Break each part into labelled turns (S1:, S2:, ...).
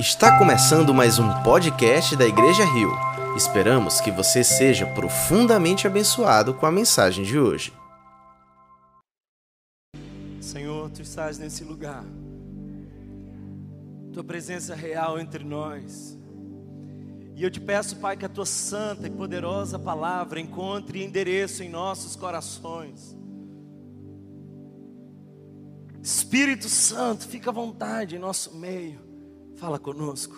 S1: Está começando mais um podcast da Igreja Rio. Esperamos que você seja profundamente abençoado com a mensagem de hoje.
S2: Senhor, tu estás nesse lugar. Tua presença real entre nós. E eu te peço, Pai, que a tua santa e poderosa palavra encontre endereço em nossos corações. Espírito Santo, fica à vontade em nosso meio. Fala conosco.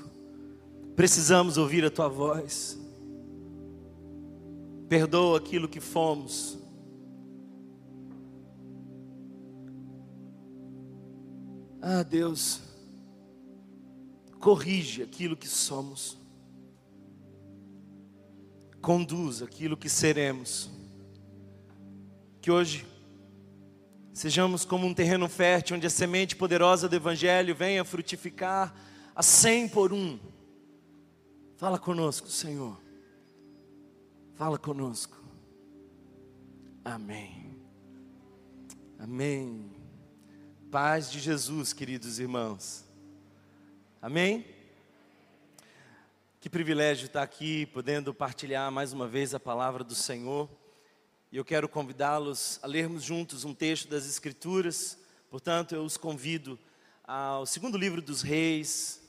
S2: Precisamos ouvir a tua voz. Perdoa aquilo que fomos. Ah, Deus, corrige aquilo que somos. Conduz aquilo que seremos. Que hoje sejamos como um terreno fértil onde a semente poderosa do evangelho venha frutificar a cem por um. Fala conosco, Senhor. Fala conosco. Amém. Amém. Paz de Jesus, queridos irmãos. Amém? Que privilégio estar aqui, podendo partilhar mais uma vez a palavra do Senhor. E eu quero convidá-los a lermos juntos um texto das Escrituras. Portanto, eu os convido ao segundo livro dos Reis,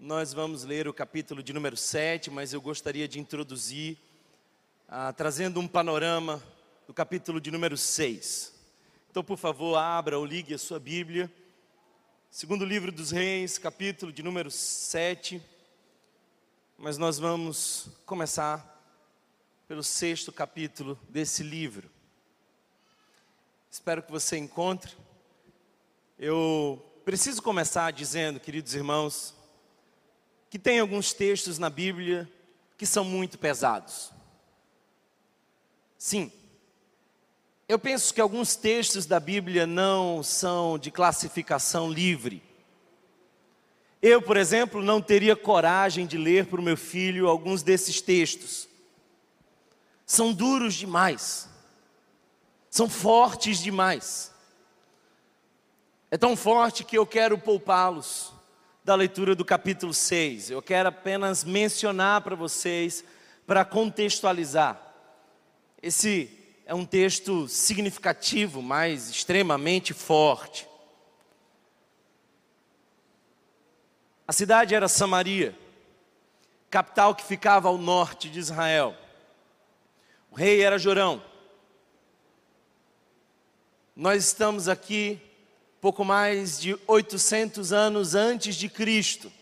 S2: nós vamos ler o capítulo de número 7, mas eu gostaria de introduzir, ah, trazendo um panorama do capítulo de número 6. Então, por favor, abra ou ligue a sua Bíblia. Segundo livro dos Reis, capítulo de número 7. Mas nós vamos começar pelo sexto capítulo desse livro. Espero que você encontre. Eu preciso começar dizendo, queridos irmãos, que tem alguns textos na Bíblia que são muito pesados. Sim, eu penso que alguns textos da Bíblia não são de classificação livre. Eu, por exemplo, não teria coragem de ler para o meu filho alguns desses textos. São duros demais, são fortes demais. É tão forte que eu quero poupá-los da leitura do capítulo 6. Eu quero apenas mencionar para vocês, para contextualizar. Esse é um texto significativo, mas extremamente forte. A cidade era Samaria, capital que ficava ao norte de Israel. O rei era Jorão. Nós estamos aqui pouco mais de 800 anos antes de Cristo.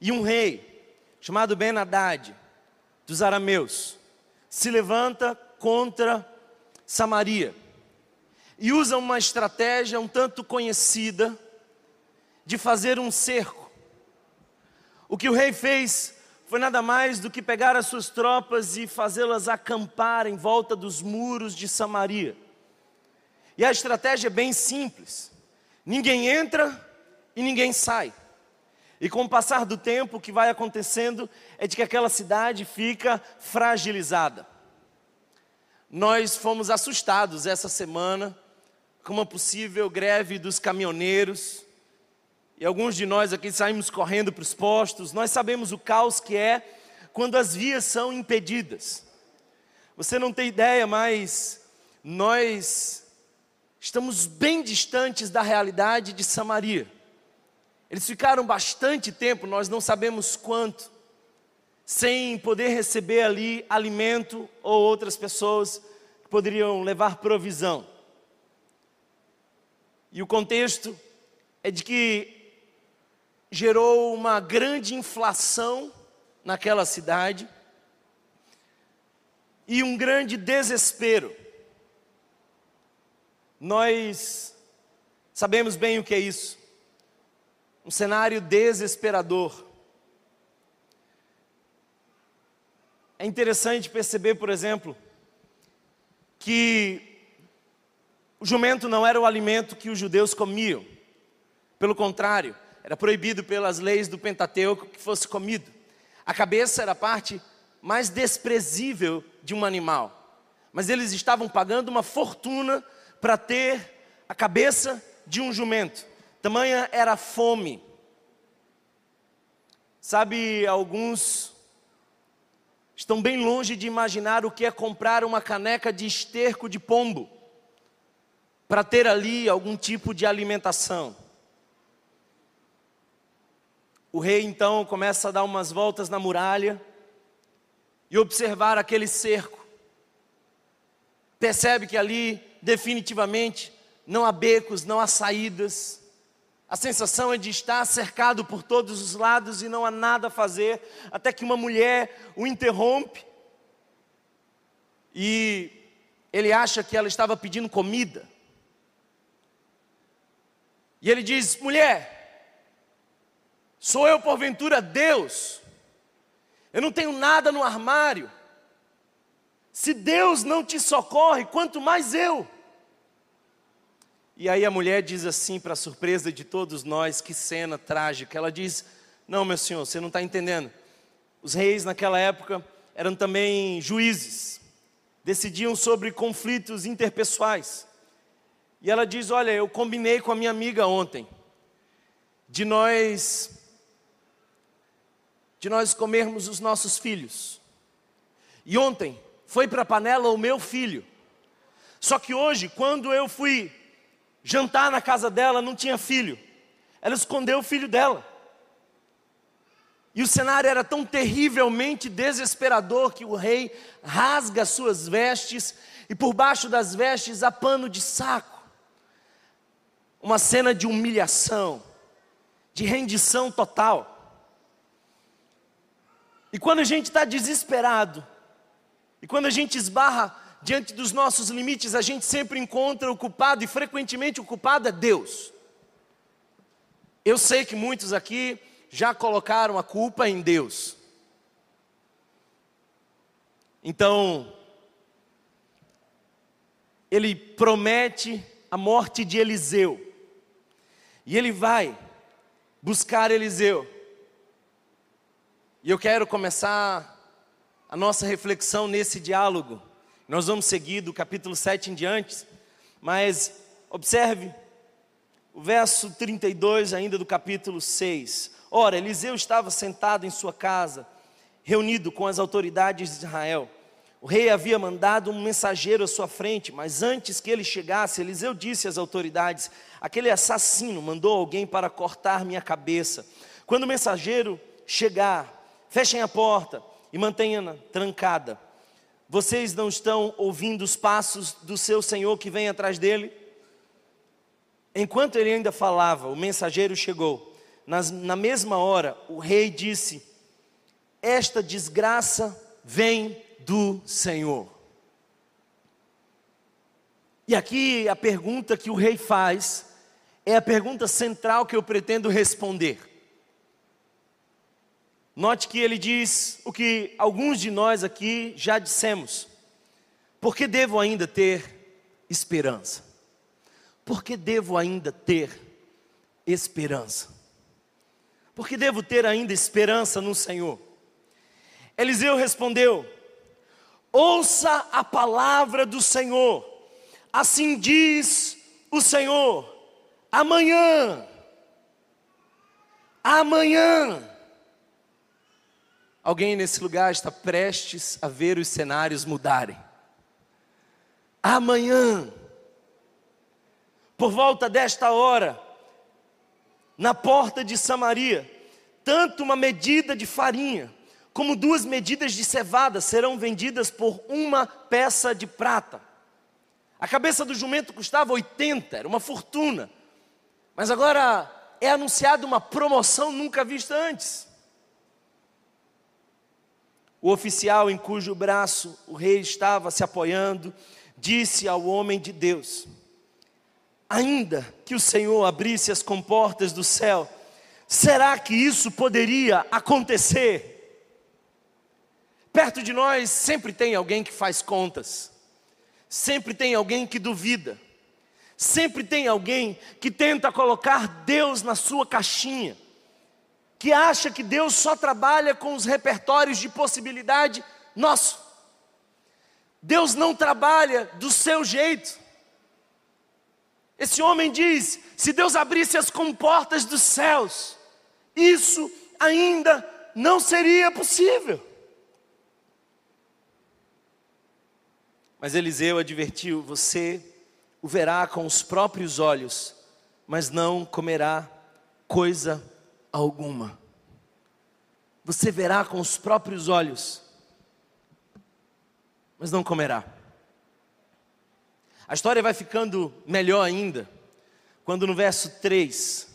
S2: E um rei, chamado Ben Haddad, dos arameus, se levanta contra Samaria e usa uma estratégia um tanto conhecida de fazer um cerco. O que o rei fez foi nada mais do que pegar as suas tropas e fazê-las acampar em volta dos muros de Samaria. E a estratégia é bem simples: ninguém entra e ninguém sai. E com o passar do tempo, o que vai acontecendo é de que aquela cidade fica fragilizada. Nós fomos assustados essa semana com uma possível greve dos caminhoneiros. E alguns de nós aqui saímos correndo para os postos. Nós sabemos o caos que é quando as vias são impedidas. Você não tem ideia, mas nós estamos bem distantes da realidade de Samaria. Eles ficaram bastante tempo, nós não sabemos quanto, sem poder receber ali alimento ou outras pessoas que poderiam levar provisão. E o contexto é de que gerou uma grande inflação naquela cidade e um grande desespero. Nós sabemos bem o que é isso. Um cenário desesperador. É interessante perceber, por exemplo, que o jumento não era o alimento que os judeus comiam. Pelo contrário, era proibido pelas leis do Pentateuco que fosse comido. A cabeça era a parte mais desprezível de um animal. Mas eles estavam pagando uma fortuna para ter a cabeça de um jumento. Tamanha era a fome. Sabe, alguns estão bem longe de imaginar o que é comprar uma caneca de esterco de pombo para ter ali algum tipo de alimentação. O rei então começa a dar umas voltas na muralha e observar aquele cerco. Percebe que ali definitivamente não há becos, não há saídas. A sensação é de estar cercado por todos os lados e não há nada a fazer, até que uma mulher o interrompe e ele acha que ela estava pedindo comida. E ele diz: mulher, Sou eu porventura Deus? Eu não tenho nada no armário. Se Deus não te socorre, quanto mais eu. E aí a mulher diz assim, para surpresa de todos nós, que cena trágica. Ela diz: Não, meu senhor, você não está entendendo. Os reis naquela época eram também juízes, decidiam sobre conflitos interpessoais. E ela diz: Olha, eu combinei com a minha amiga ontem, de nós de nós comermos os nossos filhos. E ontem foi para a panela o meu filho. Só que hoje, quando eu fui jantar na casa dela, não tinha filho. Ela escondeu o filho dela. E o cenário era tão terrivelmente desesperador que o rei rasga suas vestes e por baixo das vestes há pano de saco. Uma cena de humilhação, de rendição total. E quando a gente está desesperado, e quando a gente esbarra diante dos nossos limites, a gente sempre encontra o culpado, e frequentemente o culpado é Deus. Eu sei que muitos aqui já colocaram a culpa em Deus. Então, ele promete a morte de Eliseu, e ele vai buscar Eliseu. E eu quero começar a nossa reflexão nesse diálogo. Nós vamos seguir do capítulo 7 em diante, mas observe o verso 32 ainda do capítulo 6. Ora, Eliseu estava sentado em sua casa, reunido com as autoridades de Israel. O rei havia mandado um mensageiro à sua frente, mas antes que ele chegasse, Eliseu disse às autoridades: Aquele assassino mandou alguém para cortar minha cabeça. Quando o mensageiro chegar, Fechem a porta e mantenham-na trancada. Vocês não estão ouvindo os passos do seu senhor que vem atrás dele? Enquanto ele ainda falava, o mensageiro chegou. Nas, na mesma hora, o rei disse: Esta desgraça vem do Senhor. E aqui a pergunta que o rei faz é a pergunta central que eu pretendo responder. Note que ele diz o que alguns de nós aqui já dissemos. Por que devo ainda ter esperança? Por que devo ainda ter esperança? Por que devo ter ainda esperança no Senhor? Eliseu respondeu: Ouça a palavra do Senhor, assim diz o Senhor, amanhã, amanhã, Alguém nesse lugar está prestes a ver os cenários mudarem. Amanhã, por volta desta hora, na porta de Samaria, tanto uma medida de farinha como duas medidas de cevada serão vendidas por uma peça de prata. A cabeça do jumento custava 80, era uma fortuna. Mas agora é anunciada uma promoção nunca vista antes. O oficial em cujo braço o rei estava se apoiando, disse ao homem de Deus: Ainda que o Senhor abrisse as comportas do céu, será que isso poderia acontecer? Perto de nós sempre tem alguém que faz contas, sempre tem alguém que duvida, sempre tem alguém que tenta colocar Deus na sua caixinha que acha que Deus só trabalha com os repertórios de possibilidade nosso. Deus não trabalha do seu jeito. Esse homem diz: se Deus abrisse as comportas dos céus, isso ainda não seria possível. Mas Eliseu advertiu: Você o verá com os próprios olhos, mas não comerá coisa. Você verá com os próprios olhos, mas não comerá. A história vai ficando melhor ainda, quando no verso 3,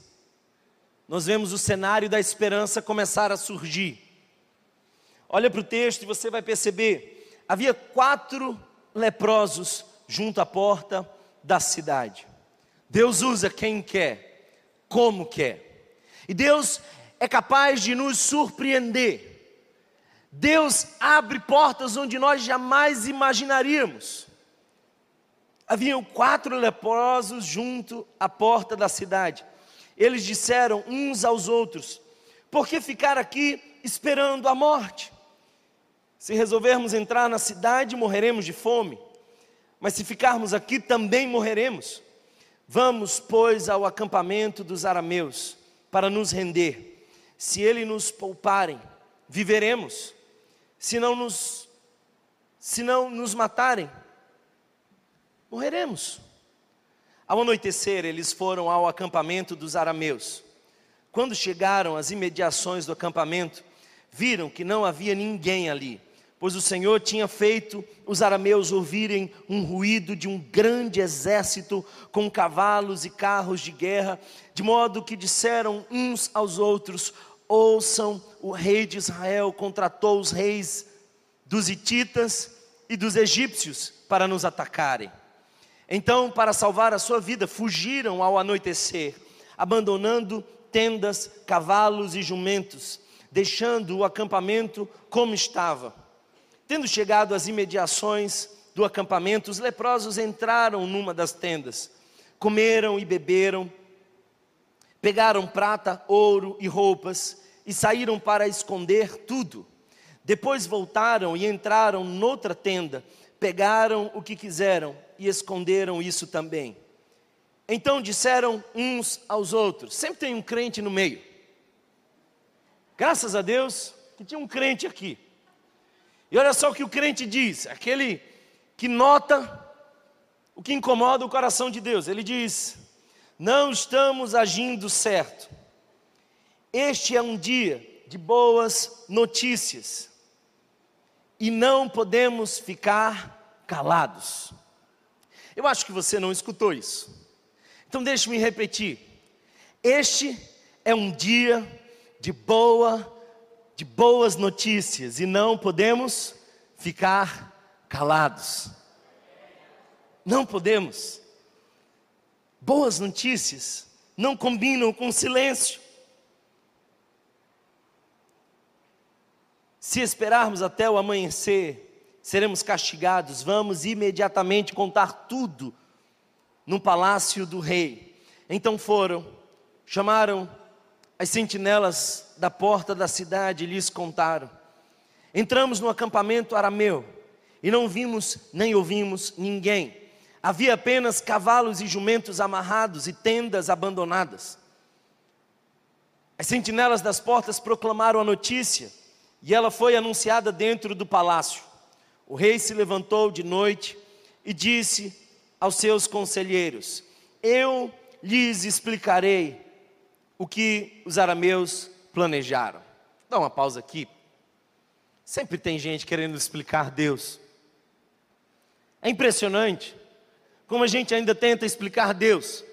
S2: nós vemos o cenário da esperança começar a surgir. Olha para o texto e você vai perceber: havia quatro leprosos junto à porta da cidade. Deus usa quem quer, como quer. E Deus é capaz de nos surpreender. Deus abre portas onde nós jamais imaginaríamos. Haviam quatro leprosos junto à porta da cidade. Eles disseram uns aos outros: Por que ficar aqui esperando a morte? Se resolvermos entrar na cidade, morreremos de fome. Mas se ficarmos aqui, também morreremos. Vamos, pois, ao acampamento dos arameus para nos render. Se ele nos pouparem, viveremos. Se não nos, se não nos matarem, morreremos. Ao anoitecer, eles foram ao acampamento dos arameus. Quando chegaram às imediações do acampamento, viram que não havia ninguém ali, pois o Senhor tinha feito os arameus ouvirem um ruído de um grande exército com cavalos e carros de guerra, de modo que disseram uns aos outros: Ouçam, o rei de Israel contratou os reis dos hititas e dos egípcios para nos atacarem. Então, para salvar a sua vida, fugiram ao anoitecer, abandonando tendas, cavalos e jumentos, deixando o acampamento como estava. Tendo chegado às imediações do acampamento, os leprosos entraram numa das tendas, comeram e beberam, pegaram prata, ouro e roupas e saíram para esconder tudo. Depois voltaram e entraram noutra tenda, pegaram o que quiseram e esconderam isso também. Então disseram uns aos outros: sempre tem um crente no meio. Graças a Deus que tinha um crente aqui. E olha só o que o crente diz, aquele que nota o que incomoda o coração de Deus. Ele diz: Não estamos agindo certo. Este é um dia de boas notícias e não podemos ficar calados. Eu acho que você não escutou isso. Então deixe-me repetir. Este é um dia de boa de boas notícias e não podemos ficar calados. Não podemos. Boas notícias não combinam com silêncio. Se esperarmos até o amanhecer seremos castigados, vamos imediatamente contar tudo no palácio do rei. Então foram, chamaram as sentinelas da porta da cidade lhes contaram. Entramos no acampamento arameu e não vimos nem ouvimos ninguém. Havia apenas cavalos e jumentos amarrados e tendas abandonadas. As sentinelas das portas proclamaram a notícia e ela foi anunciada dentro do palácio. O rei se levantou de noite e disse aos seus conselheiros: Eu lhes explicarei o que os arameus planejaram. Dá uma pausa aqui. Sempre tem gente querendo explicar Deus. É impressionante como a gente ainda tenta explicar Deus.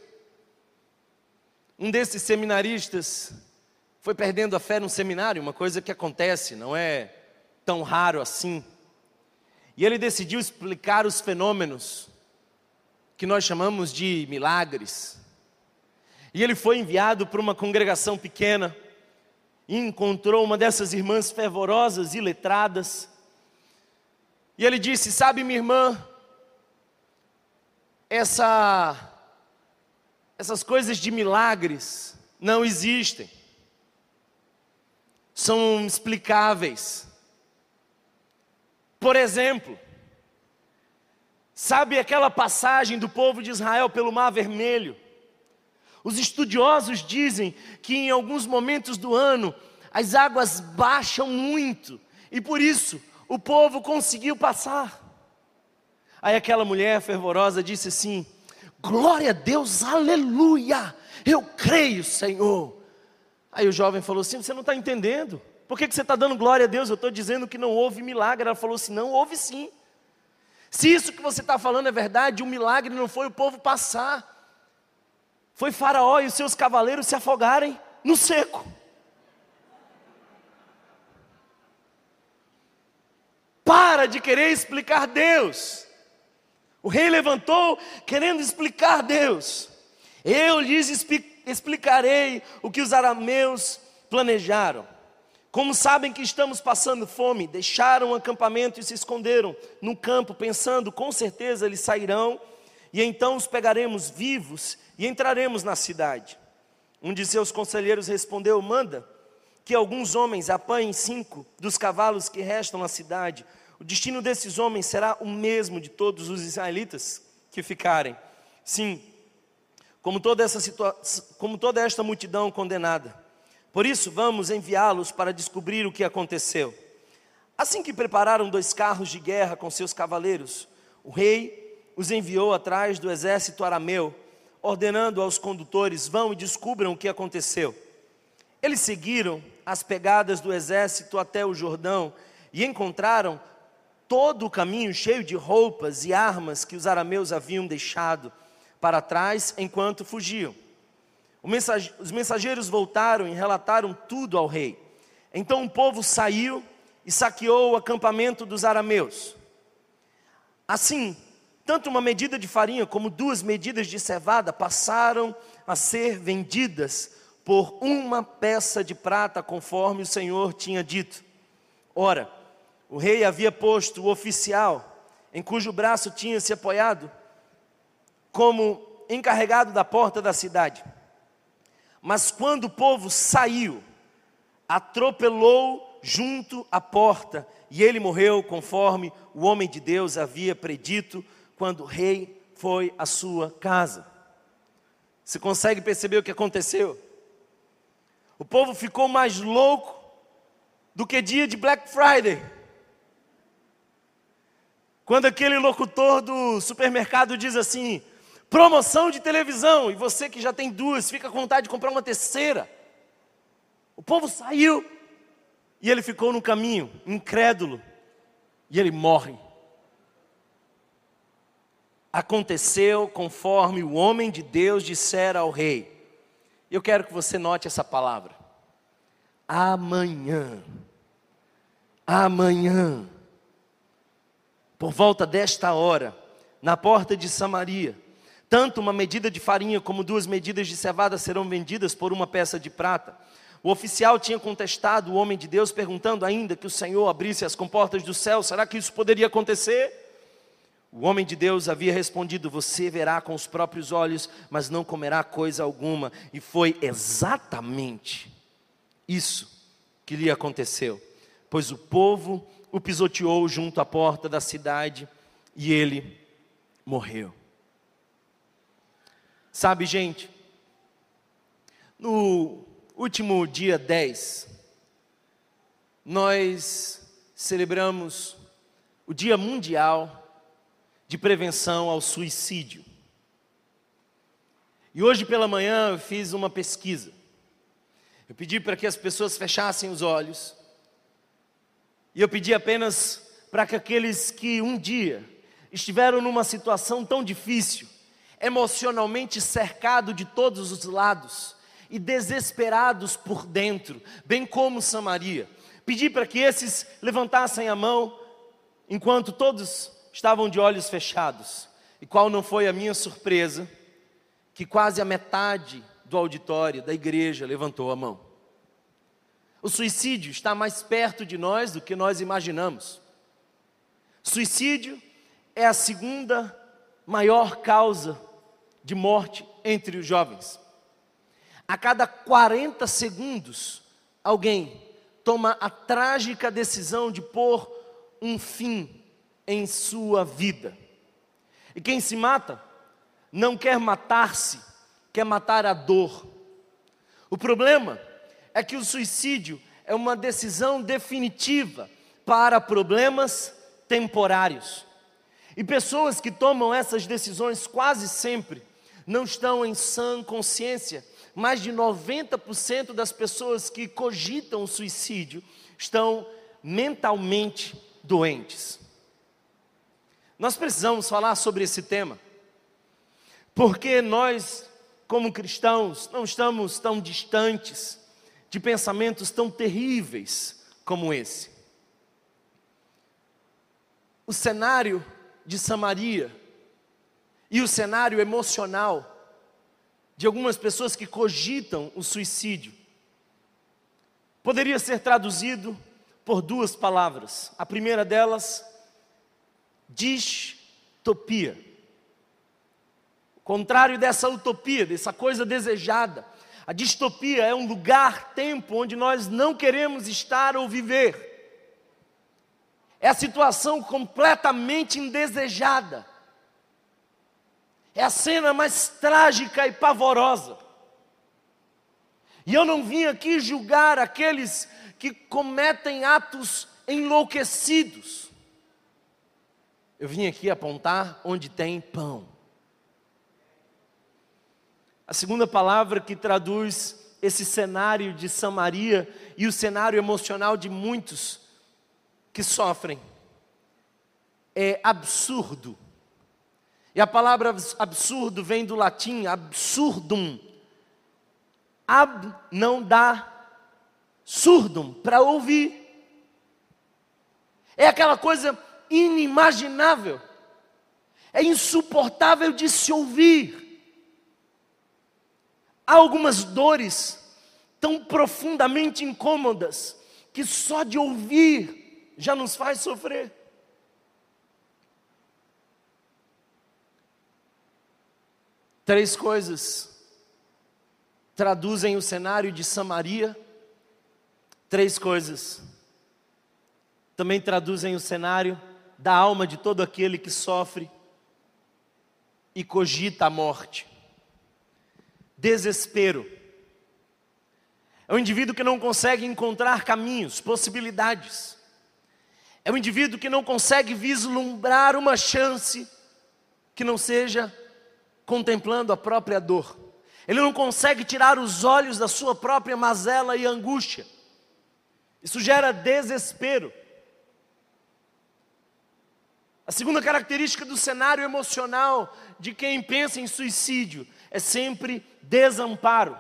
S2: Um desses seminaristas foi perdendo a fé num seminário, uma coisa que acontece, não é tão raro assim. E ele decidiu explicar os fenômenos que nós chamamos de milagres. E ele foi enviado para uma congregação pequena e encontrou uma dessas irmãs fervorosas e letradas. E ele disse: Sabe, minha irmã, essa, essas coisas de milagres não existem, são explicáveis. Por exemplo, sabe aquela passagem do povo de Israel pelo Mar Vermelho? Os estudiosos dizem que em alguns momentos do ano as águas baixam muito, e por isso o povo conseguiu passar. Aí aquela mulher fervorosa disse assim: Glória a Deus, aleluia, eu creio, Senhor. Aí o jovem falou assim: Você não está entendendo? Por que, que você está dando glória a Deus? Eu estou dizendo que não houve milagre. Ela falou assim: Não, houve sim. Se isso que você está falando é verdade, o milagre não foi o povo passar, foi Faraó e os seus cavaleiros se afogarem no seco. Para de querer explicar Deus. O rei levantou querendo explicar Deus. Eu lhes explicarei o que os arameus planejaram. Como sabem que estamos passando fome, deixaram o acampamento e se esconderam no campo, pensando, com certeza eles sairão, e então os pegaremos vivos e entraremos na cidade. Um de seus conselheiros respondeu: Manda que alguns homens apanhem cinco dos cavalos que restam na cidade. O destino desses homens será o mesmo de todos os israelitas que ficarem. Sim, como toda, essa como toda esta multidão condenada. Por isso, vamos enviá-los para descobrir o que aconteceu. Assim que prepararam dois carros de guerra com seus cavaleiros, o rei os enviou atrás do exército arameu, ordenando aos condutores: vão e descubram o que aconteceu. Eles seguiram as pegadas do exército até o Jordão e encontraram todo o caminho cheio de roupas e armas que os arameus haviam deixado para trás enquanto fugiam. Os mensageiros voltaram e relataram tudo ao rei. Então o povo saiu e saqueou o acampamento dos arameus. Assim, tanto uma medida de farinha como duas medidas de cevada passaram a ser vendidas por uma peça de prata, conforme o Senhor tinha dito. Ora, o rei havia posto o oficial, em cujo braço tinha se apoiado, como encarregado da porta da cidade. Mas quando o povo saiu, atropelou junto à porta, e ele morreu conforme o homem de Deus havia predito quando o rei foi à sua casa. Você consegue perceber o que aconteceu? O povo ficou mais louco do que dia de Black Friday. Quando aquele locutor do supermercado diz assim: promoção de televisão, e você que já tem duas, fica com vontade de comprar uma terceira. O povo saiu e ele ficou no caminho, incrédulo, e ele morre. Aconteceu conforme o homem de Deus dissera ao rei. Eu quero que você note essa palavra. Amanhã. Amanhã. Por volta desta hora, na porta de Samaria, tanto uma medida de farinha como duas medidas de cevada serão vendidas por uma peça de prata. O oficial tinha contestado o homem de Deus, perguntando ainda que o Senhor abrisse as comportas do céu. Será que isso poderia acontecer? O homem de Deus havia respondido: Você verá com os próprios olhos, mas não comerá coisa alguma. E foi exatamente isso que lhe aconteceu. Pois o povo o pisoteou junto à porta da cidade e ele morreu. Sabe, gente, no último dia 10, nós celebramos o Dia Mundial de Prevenção ao Suicídio. E hoje pela manhã eu fiz uma pesquisa. Eu pedi para que as pessoas fechassem os olhos. E eu pedi apenas para que aqueles que um dia estiveram numa situação tão difícil, emocionalmente cercado de todos os lados e desesperados por dentro, bem como Samaria. Pedi para que esses levantassem a mão enquanto todos estavam de olhos fechados. E qual não foi a minha surpresa? Que quase a metade do auditório da igreja levantou a mão. O suicídio está mais perto de nós do que nós imaginamos. Suicídio é a segunda maior causa de morte entre os jovens. A cada 40 segundos, alguém toma a trágica decisão de pôr um fim em sua vida. E quem se mata não quer matar-se, quer matar a dor. O problema é que o suicídio é uma decisão definitiva para problemas temporários. E pessoas que tomam essas decisões quase sempre não estão em sã consciência. Mais de 90% das pessoas que cogitam o suicídio estão mentalmente doentes. Nós precisamos falar sobre esse tema, porque nós, como cristãos, não estamos tão distantes de pensamentos tão terríveis como esse. O cenário de Samaria e o cenário emocional de algumas pessoas que cogitam o suicídio poderia ser traduzido por duas palavras. A primeira delas, distopia. O contrário dessa utopia, dessa coisa desejada. A distopia é um lugar, tempo onde nós não queremos estar ou viver. É a situação completamente indesejada. É a cena mais trágica e pavorosa. E eu não vim aqui julgar aqueles que cometem atos enlouquecidos. Eu vim aqui apontar onde tem pão. A segunda palavra que traduz esse cenário de Samaria e o cenário emocional de muitos que sofrem é absurdo. E a palavra absurdo vem do latim absurdum. Ab não dá surdum para ouvir. É aquela coisa inimaginável. É insuportável de se ouvir. Há algumas dores tão profundamente incômodas que só de ouvir já nos faz sofrer. Três coisas traduzem o cenário de Samaria. Três coisas também traduzem o cenário da alma de todo aquele que sofre e cogita a morte. Desespero. É um indivíduo que não consegue encontrar caminhos, possibilidades. É um indivíduo que não consegue vislumbrar uma chance que não seja contemplando a própria dor. Ele não consegue tirar os olhos da sua própria mazela e angústia. Isso gera desespero. A segunda característica do cenário emocional de quem pensa em suicídio é sempre desamparo.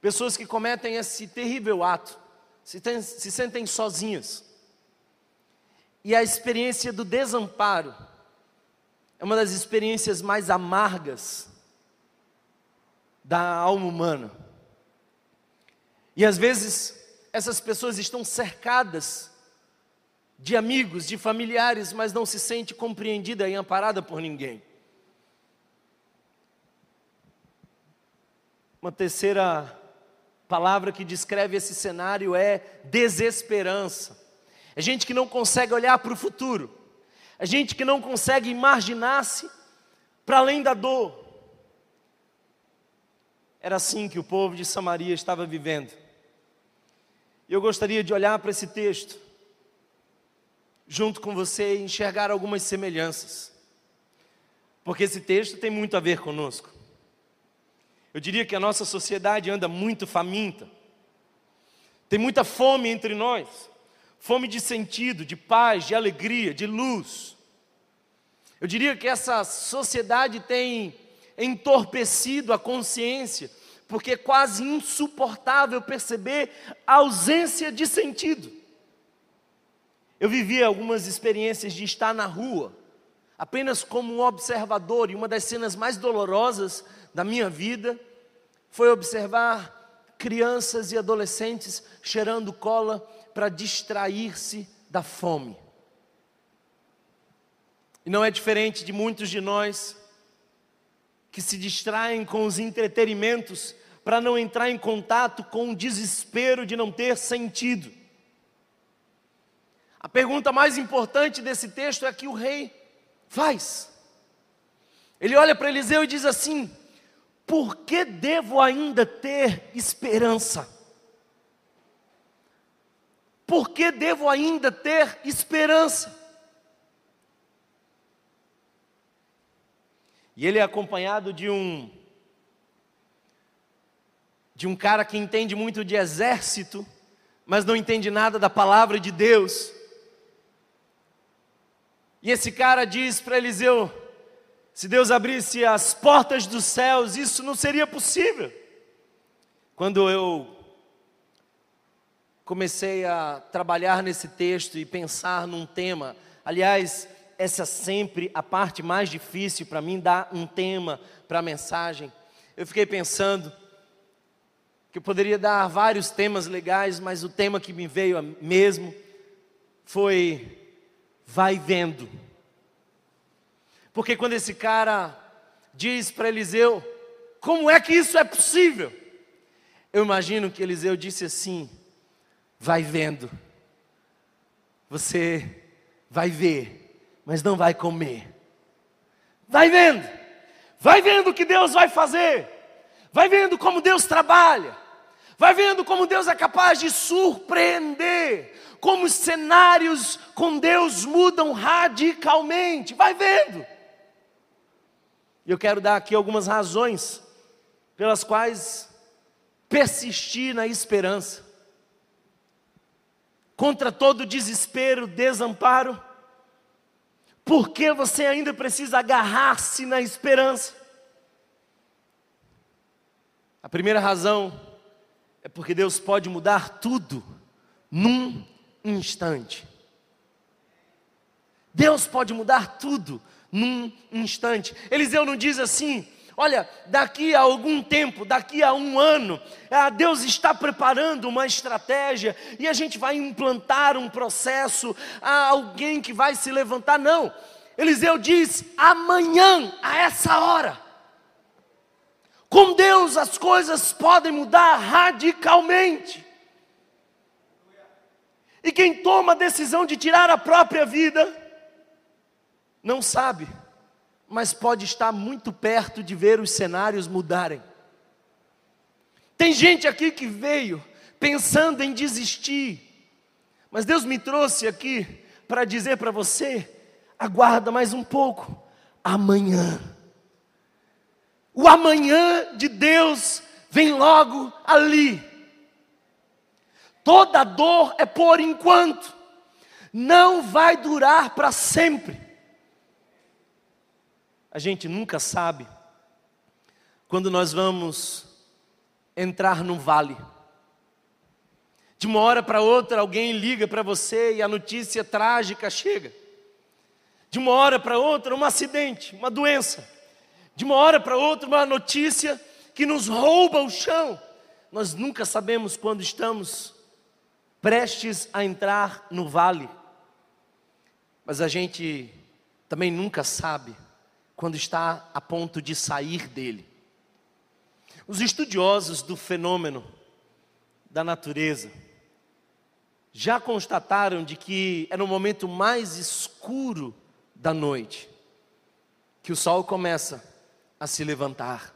S2: Pessoas que cometem esse terrível ato se, tem, se sentem sozinhas. E a experiência do desamparo é uma das experiências mais amargas da alma humana. E às vezes essas pessoas estão cercadas de amigos, de familiares, mas não se sente compreendida e amparada por ninguém. Uma terceira palavra que descreve esse cenário é desesperança. É gente que não consegue olhar para o futuro a gente que não consegue imaginar-se para além da dor. Era assim que o povo de Samaria estava vivendo. Eu gostaria de olhar para esse texto, junto com você, e enxergar algumas semelhanças, porque esse texto tem muito a ver conosco. Eu diria que a nossa sociedade anda muito faminta, tem muita fome entre nós fome de sentido, de paz, de alegria, de luz. Eu diria que essa sociedade tem entorpecido a consciência, porque é quase insuportável perceber a ausência de sentido. Eu vivi algumas experiências de estar na rua, apenas como um observador, e uma das cenas mais dolorosas da minha vida foi observar crianças e adolescentes cheirando cola para distrair-se da fome. E não é diferente de muitos de nós que se distraem com os entretenimentos para não entrar em contato com o desespero de não ter sentido. A pergunta mais importante desse texto é a que o rei faz. Ele olha para Eliseu e diz assim: Por que devo ainda ter esperança? por que devo ainda ter esperança? E ele é acompanhado de um de um cara que entende muito de exército, mas não entende nada da palavra de Deus. E esse cara diz para Eliseu: se Deus abrisse as portas dos céus, isso não seria possível. Quando eu comecei a trabalhar nesse texto e pensar num tema, aliás, essa é sempre a parte mais difícil para mim, dar um tema para a mensagem. Eu fiquei pensando que eu poderia dar vários temas legais, mas o tema que me veio mesmo foi vai vendo. Porque quando esse cara diz para Eliseu, como é que isso é possível? Eu imagino que Eliseu disse assim: vai vendo, você vai ver, mas não vai comer. Vai vendo, vai vendo o que Deus vai fazer, vai vendo como Deus trabalha, vai vendo como Deus é capaz de surpreender, como os cenários com Deus mudam radicalmente, vai vendo. E eu quero dar aqui algumas razões pelas quais persistir na esperança. Contra todo desespero, desamparo, por que você ainda precisa agarrar-se na esperança? A primeira razão é porque Deus pode mudar tudo num instante. Deus pode mudar tudo num instante. Eliseu não diz assim, olha, daqui a algum tempo, daqui a um ano, ah, Deus está preparando uma estratégia e a gente vai implantar um processo, há alguém que vai se levantar. Não, Eliseu diz: amanhã, a essa hora. Com Deus as coisas podem mudar radicalmente. E quem toma a decisão de tirar a própria vida, não sabe, mas pode estar muito perto de ver os cenários mudarem. Tem gente aqui que veio pensando em desistir, mas Deus me trouxe aqui para dizer para você: aguarda mais um pouco, amanhã. O amanhã de Deus vem logo ali. Toda dor é por enquanto, não vai durar para sempre a gente nunca sabe quando nós vamos entrar num vale. De uma hora para outra, alguém liga para você e a notícia trágica chega. De uma hora para outra, um acidente, uma doença. De uma hora para outra, uma notícia que nos rouba o chão. Nós nunca sabemos quando estamos prestes a entrar no vale. Mas a gente também nunca sabe quando está a ponto de sair dele. Os estudiosos do fenômeno da natureza já constataram de que é no momento mais escuro da noite que o sol começa a se levantar.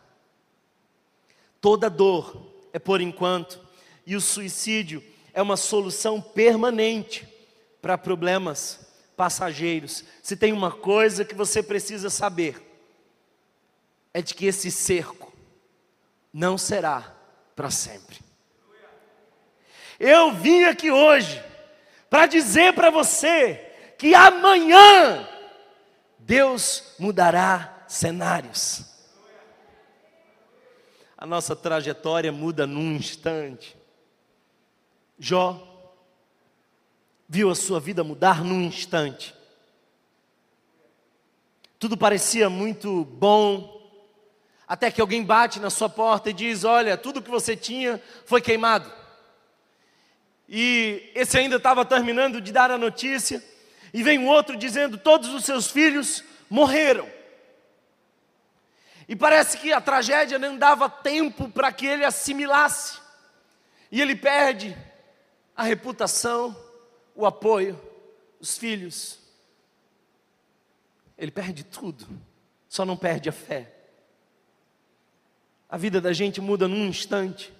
S2: Toda dor é por enquanto, e o suicídio é uma solução permanente para problemas passageiros. Se tem uma coisa que você precisa saber, é de que esse cerco não será para sempre. Eu vim aqui hoje para dizer para você que amanhã Deus mudará cenários. A nossa trajetória muda num instante. Jó viu a sua vida mudar num instante. Tudo parecia muito bom, até que alguém bate na sua porta e diz: Olha, tudo que você tinha foi queimado. E esse ainda estava terminando de dar a notícia, e vem um outro dizendo: Todos os seus filhos morreram. E parece que a tragédia não dava tempo para que ele assimilasse, e ele perde a reputação, o apoio, os filhos. Ele perde tudo, só não perde a fé. A vida da gente muda num instante.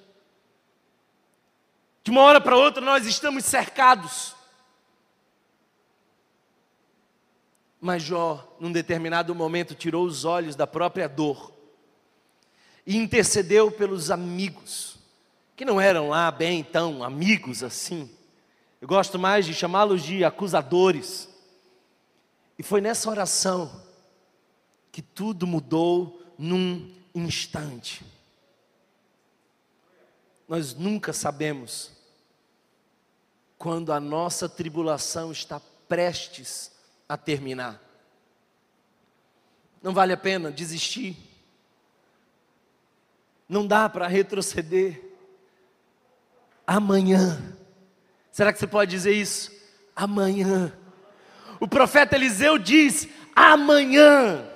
S2: De uma hora para outra nós estamos cercados. Mas Jó, num determinado momento, tirou os olhos da própria dor e intercedeu pelos amigos, que não eram lá bem tão amigos assim. Eu gosto mais de chamá-los de acusadores. E foi nessa oração que tudo mudou num instante. Nós nunca sabemos quando a nossa tribulação está prestes a terminar. Não vale a pena desistir. Não dá para retroceder. Amanhã. Será que você pode dizer isso? Amanhã. O profeta Eliseu diz: amanhã.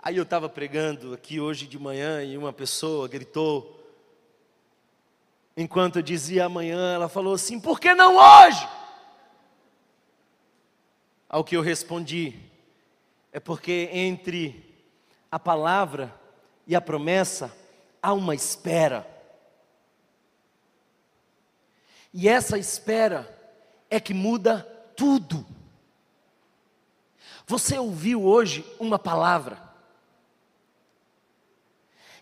S2: Aí eu estava pregando aqui hoje de manhã e uma pessoa gritou. Enquanto eu dizia amanhã, ela falou assim: por que não hoje? Ao que eu respondi: é porque entre a palavra e a promessa há uma espera. E essa espera é que muda tudo. Você ouviu hoje uma palavra,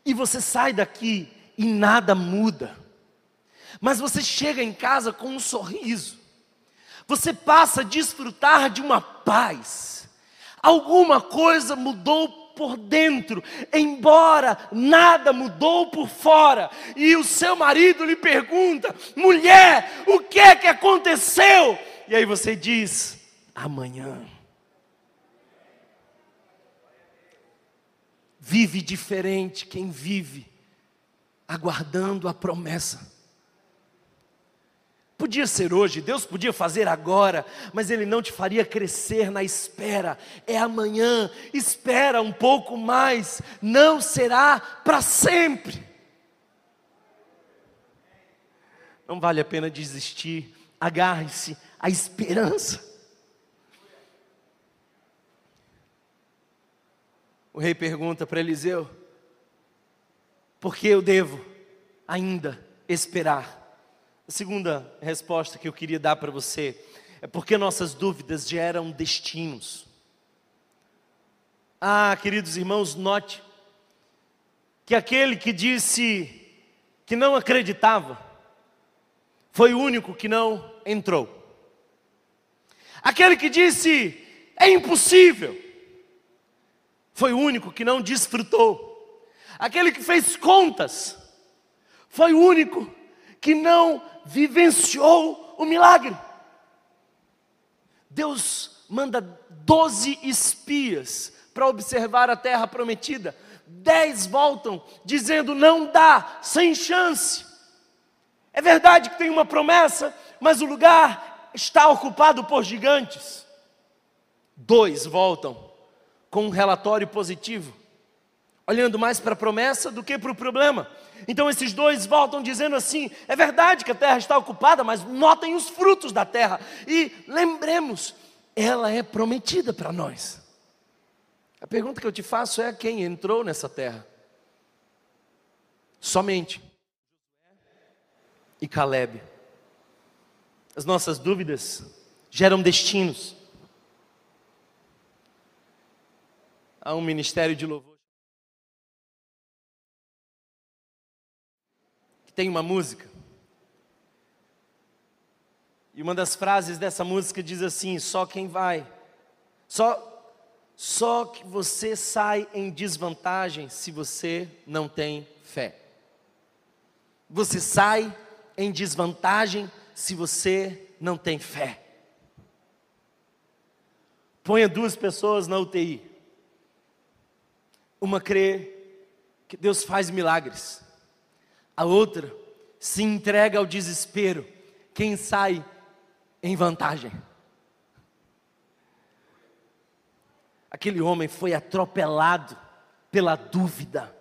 S2: e você sai daqui e nada muda, mas você chega em casa com um sorriso, você passa a desfrutar de uma paz, alguma coisa mudou por dentro, embora nada mudou por fora, e o seu marido lhe pergunta: mulher, o que é que aconteceu? E aí você diz: amanhã. Vive diferente quem vive aguardando a promessa. Podia ser hoje, Deus podia fazer agora, mas Ele não te faria crescer na espera. É amanhã, espera um pouco mais, não será para sempre. Não vale a pena desistir, agarre-se à esperança. O rei pergunta para Eliseu: por que eu devo ainda esperar? A segunda resposta que eu queria dar para você é porque nossas dúvidas geram destinos. Ah, queridos irmãos, note que aquele que disse que não acreditava foi o único que não entrou. Aquele que disse é impossível foi o único que não desfrutou. Aquele que fez contas foi o único que não vivenciou o milagre. Deus manda doze espias para observar a terra prometida. Dez voltam dizendo: não dá, sem chance. É verdade que tem uma promessa, mas o lugar está ocupado por gigantes. Dois voltam com um relatório positivo, olhando mais para a promessa do que para o problema. Então esses dois voltam dizendo assim: é verdade que a terra está ocupada, mas notem os frutos da terra e lembremos, ela é prometida para nós. A pergunta que eu te faço é: quem entrou nessa terra? Somente e Caleb. As nossas dúvidas geram destinos. a um ministério de louvor. Tem uma música. E uma das frases dessa música diz assim: só quem vai, só só que você sai em desvantagem se você não tem fé. Você sai em desvantagem se você não tem fé. Ponha duas pessoas na UTI. Uma crê que Deus faz milagres, a outra se entrega ao desespero. Quem sai em vantagem? Aquele homem foi atropelado pela dúvida.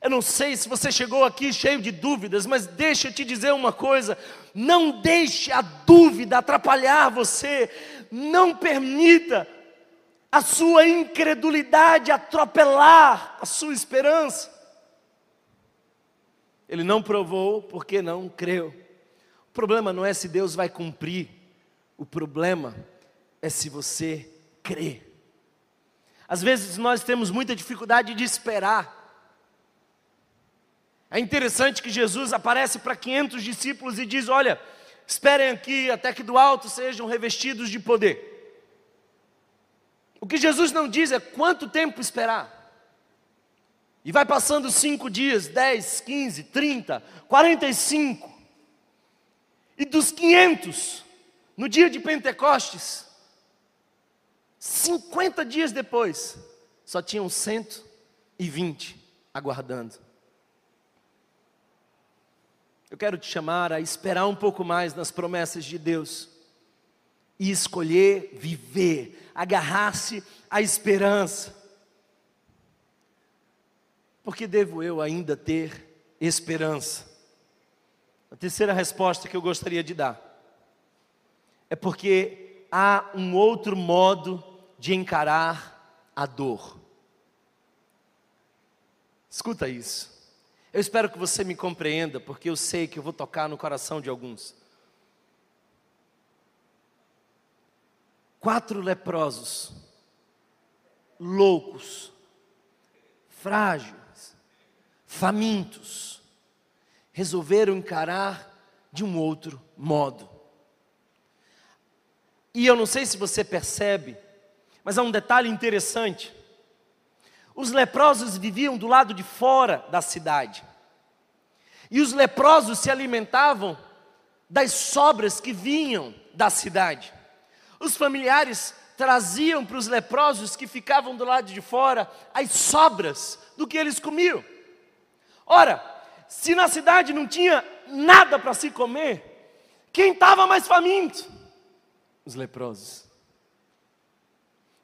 S2: Eu não sei se você chegou aqui cheio de dúvidas, mas deixa eu te dizer uma coisa: não deixe a dúvida atrapalhar você, não permita a sua incredulidade atropelar a sua esperança. Ele não provou porque não creu. O problema não é se Deus vai cumprir, o problema é se você crê. Às vezes nós temos muita dificuldade de esperar. É interessante que Jesus aparece para 500 discípulos e diz: Olha, esperem aqui até que do alto sejam revestidos de poder. O que Jesus não diz é quanto tempo esperar. E vai passando cinco dias, dez, quinze, trinta, quarenta e cinco. Dos quinhentos, no dia de Pentecostes, cinquenta dias depois, só tinham cento e vinte aguardando. Eu quero te chamar a esperar um pouco mais nas promessas de Deus e escolher viver, agarrar-se à esperança. Porque devo eu ainda ter esperança? A terceira resposta que eu gostaria de dar é porque há um outro modo de encarar a dor. Escuta isso. Eu espero que você me compreenda, porque eu sei que eu vou tocar no coração de alguns. Quatro leprosos, loucos, frágeis, famintos, resolveram encarar de um outro modo. E eu não sei se você percebe, mas há um detalhe interessante. Os leprosos viviam do lado de fora da cidade. E os leprosos se alimentavam das sobras que vinham da cidade. Os familiares traziam para os leprosos que ficavam do lado de fora as sobras do que eles comiam. Ora, se na cidade não tinha nada para se comer, quem estava mais faminto? Os leprosos.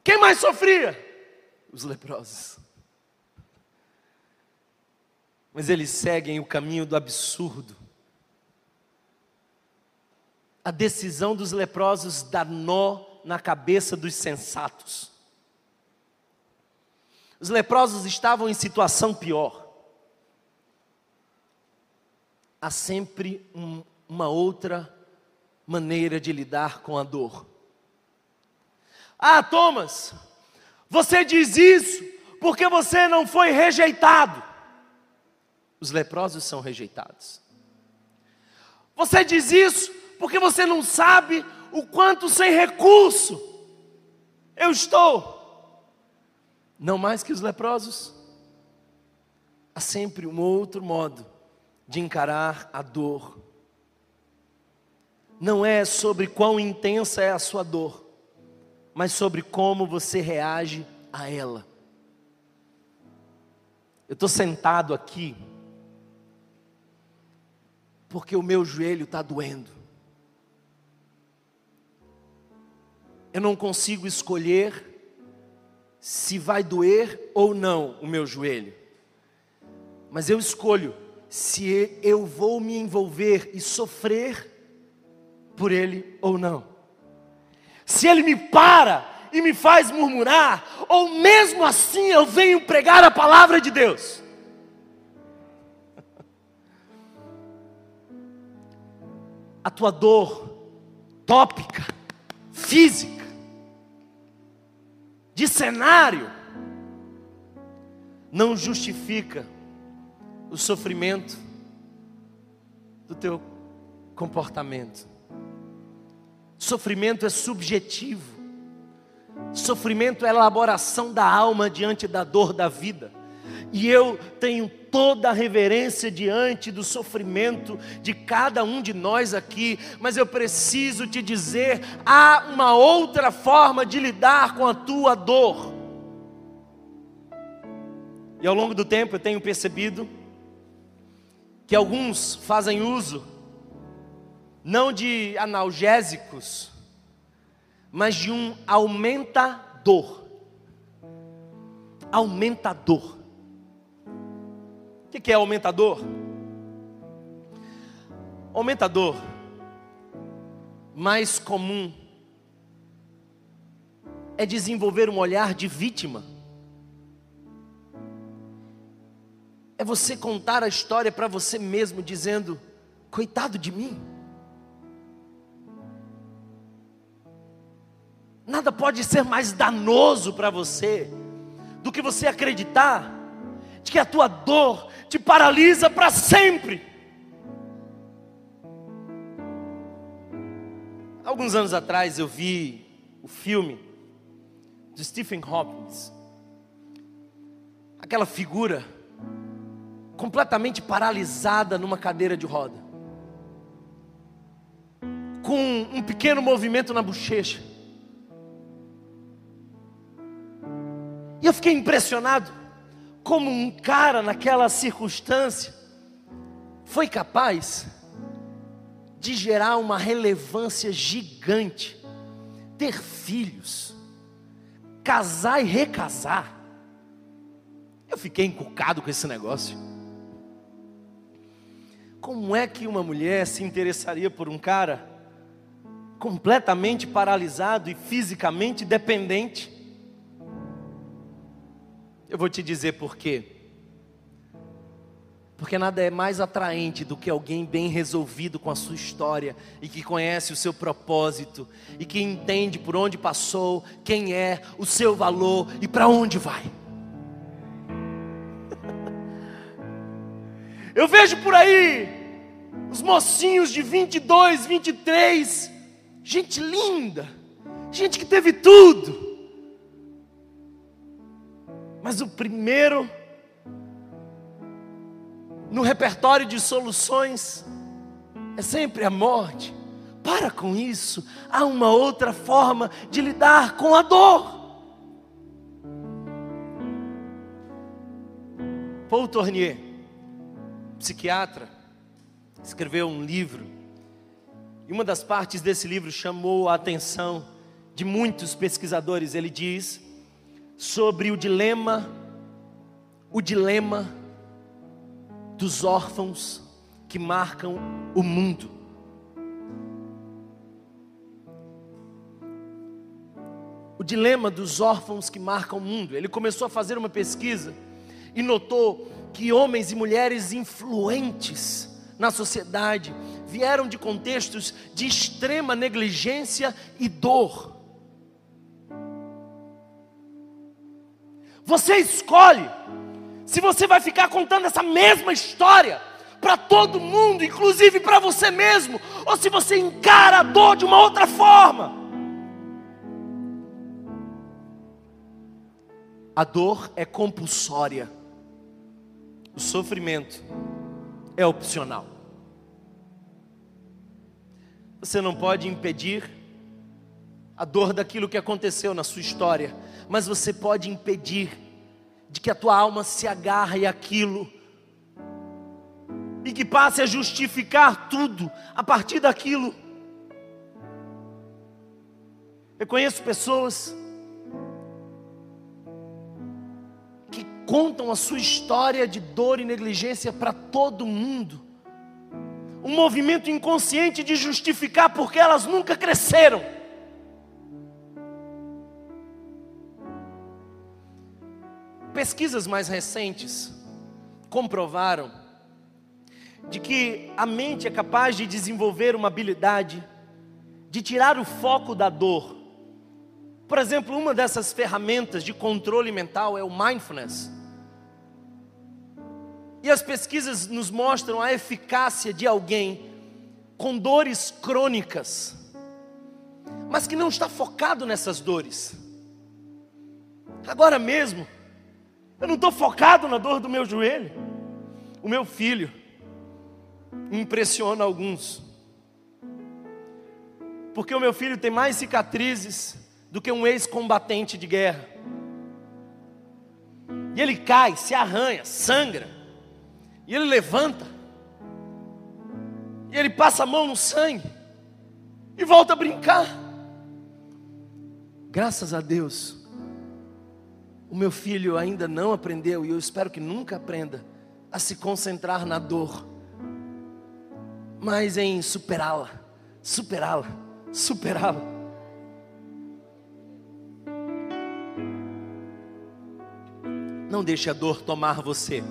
S2: Quem mais sofria? Os leprosos mas eles seguem o caminho do absurdo. A decisão dos leprosos dá nó na cabeça dos sensatos. Os leprosos estavam em situação pior. Há sempre um, uma outra maneira de lidar com a dor. Ah, Thomas, você diz isso porque você não foi rejeitado os leprosos são rejeitados. Você diz isso porque você não sabe o quanto sem recurso eu estou. Não mais que os leprosos. Há sempre um outro modo de encarar a dor. Não é sobre quão intensa é a sua dor, mas sobre como você reage a ela. Eu estou sentado aqui porque o meu joelho está doendo. Eu não consigo escolher se vai doer ou não o meu joelho, mas eu escolho se eu vou me envolver e sofrer por ele ou não. Se ele me para e me faz murmurar, ou mesmo assim eu venho pregar a palavra de Deus. a tua dor tópica, física, de cenário, não justifica o sofrimento do teu comportamento. Sofrimento é subjetivo. Sofrimento é elaboração da alma diante da dor da vida. E eu tenho toda a reverência diante do sofrimento de cada um de nós aqui, mas eu preciso te dizer: há uma outra forma de lidar com a tua dor. E ao longo do tempo eu tenho percebido que alguns fazem uso não de analgésicos, mas de um aumentador. Aumentador o que é aumentador? Aumentador mais comum é desenvolver um olhar de vítima. É você contar a história para você mesmo, dizendo: coitado de mim. Nada pode ser mais danoso para você do que você acreditar de que a tua dor te paralisa para sempre. Alguns anos atrás eu vi o filme de Stephen Hawking, aquela figura completamente paralisada numa cadeira de roda, com um pequeno movimento na bochecha. E eu fiquei impressionado como um cara naquela circunstância foi capaz de gerar uma relevância gigante, ter filhos, casar e recasar. Eu fiquei encucado com esse negócio. Como é que uma mulher se interessaria por um cara completamente paralisado e fisicamente dependente? Eu vou te dizer por quê. Porque nada é mais atraente do que alguém bem resolvido com a sua história e que conhece o seu propósito e que entende por onde passou, quem é, o seu valor e para onde vai. Eu vejo por aí os mocinhos de 22, 23, gente linda, gente que teve tudo. Mas o primeiro no repertório de soluções é sempre a morte. Para com isso, há uma outra forma de lidar com a dor. Paul Tournier psiquiatra, escreveu um livro. E uma das partes desse livro chamou a atenção de muitos pesquisadores. Ele diz sobre o dilema, o dilema dos órfãos que marcam o mundo. O dilema dos órfãos que marcam o mundo. Ele começou a fazer uma pesquisa e notou que homens e mulheres influentes na sociedade vieram de contextos de extrema negligência e dor. Você escolhe se você vai ficar contando essa mesma história para todo mundo, inclusive para você mesmo, ou se você encara a dor de uma outra forma. A dor é compulsória. O sofrimento é opcional. Você não pode impedir a dor daquilo que aconteceu na sua história, mas você pode impedir de que a tua alma se agarre àquilo e que passe a justificar tudo a partir daquilo. Eu conheço pessoas contam a sua história de dor e negligência para todo mundo. Um movimento inconsciente de justificar porque elas nunca cresceram. Pesquisas mais recentes comprovaram de que a mente é capaz de desenvolver uma habilidade de tirar o foco da dor. Por exemplo, uma dessas ferramentas de controle mental é o mindfulness. E as pesquisas nos mostram a eficácia de alguém com dores crônicas, mas que não está focado nessas dores. Agora mesmo, eu não estou focado na dor do meu joelho. O meu filho impressiona alguns, porque o meu filho tem mais cicatrizes do que um ex-combatente de guerra. E ele cai, se arranha, sangra. E ele levanta. E ele passa a mão no sangue. E volta a brincar. Graças a Deus. O meu filho ainda não aprendeu, e eu espero que nunca aprenda, a se concentrar na dor, mas em superá-la, superá-la, superá-la. Não deixe a dor tomar você.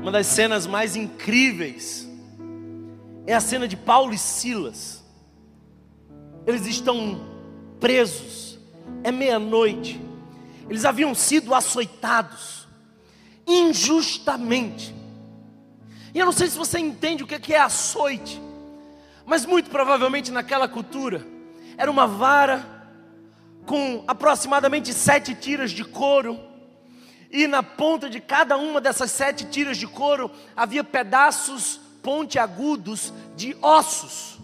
S2: Uma das cenas mais incríveis é a cena de Paulo e Silas. Eles estão presos, é meia-noite. Eles haviam sido açoitados injustamente. E eu não sei se você entende o que é açoite, mas muito provavelmente naquela cultura era uma vara com aproximadamente sete tiras de couro, e na ponta de cada uma dessas sete tiras de couro havia pedaços pontiagudos de ossos.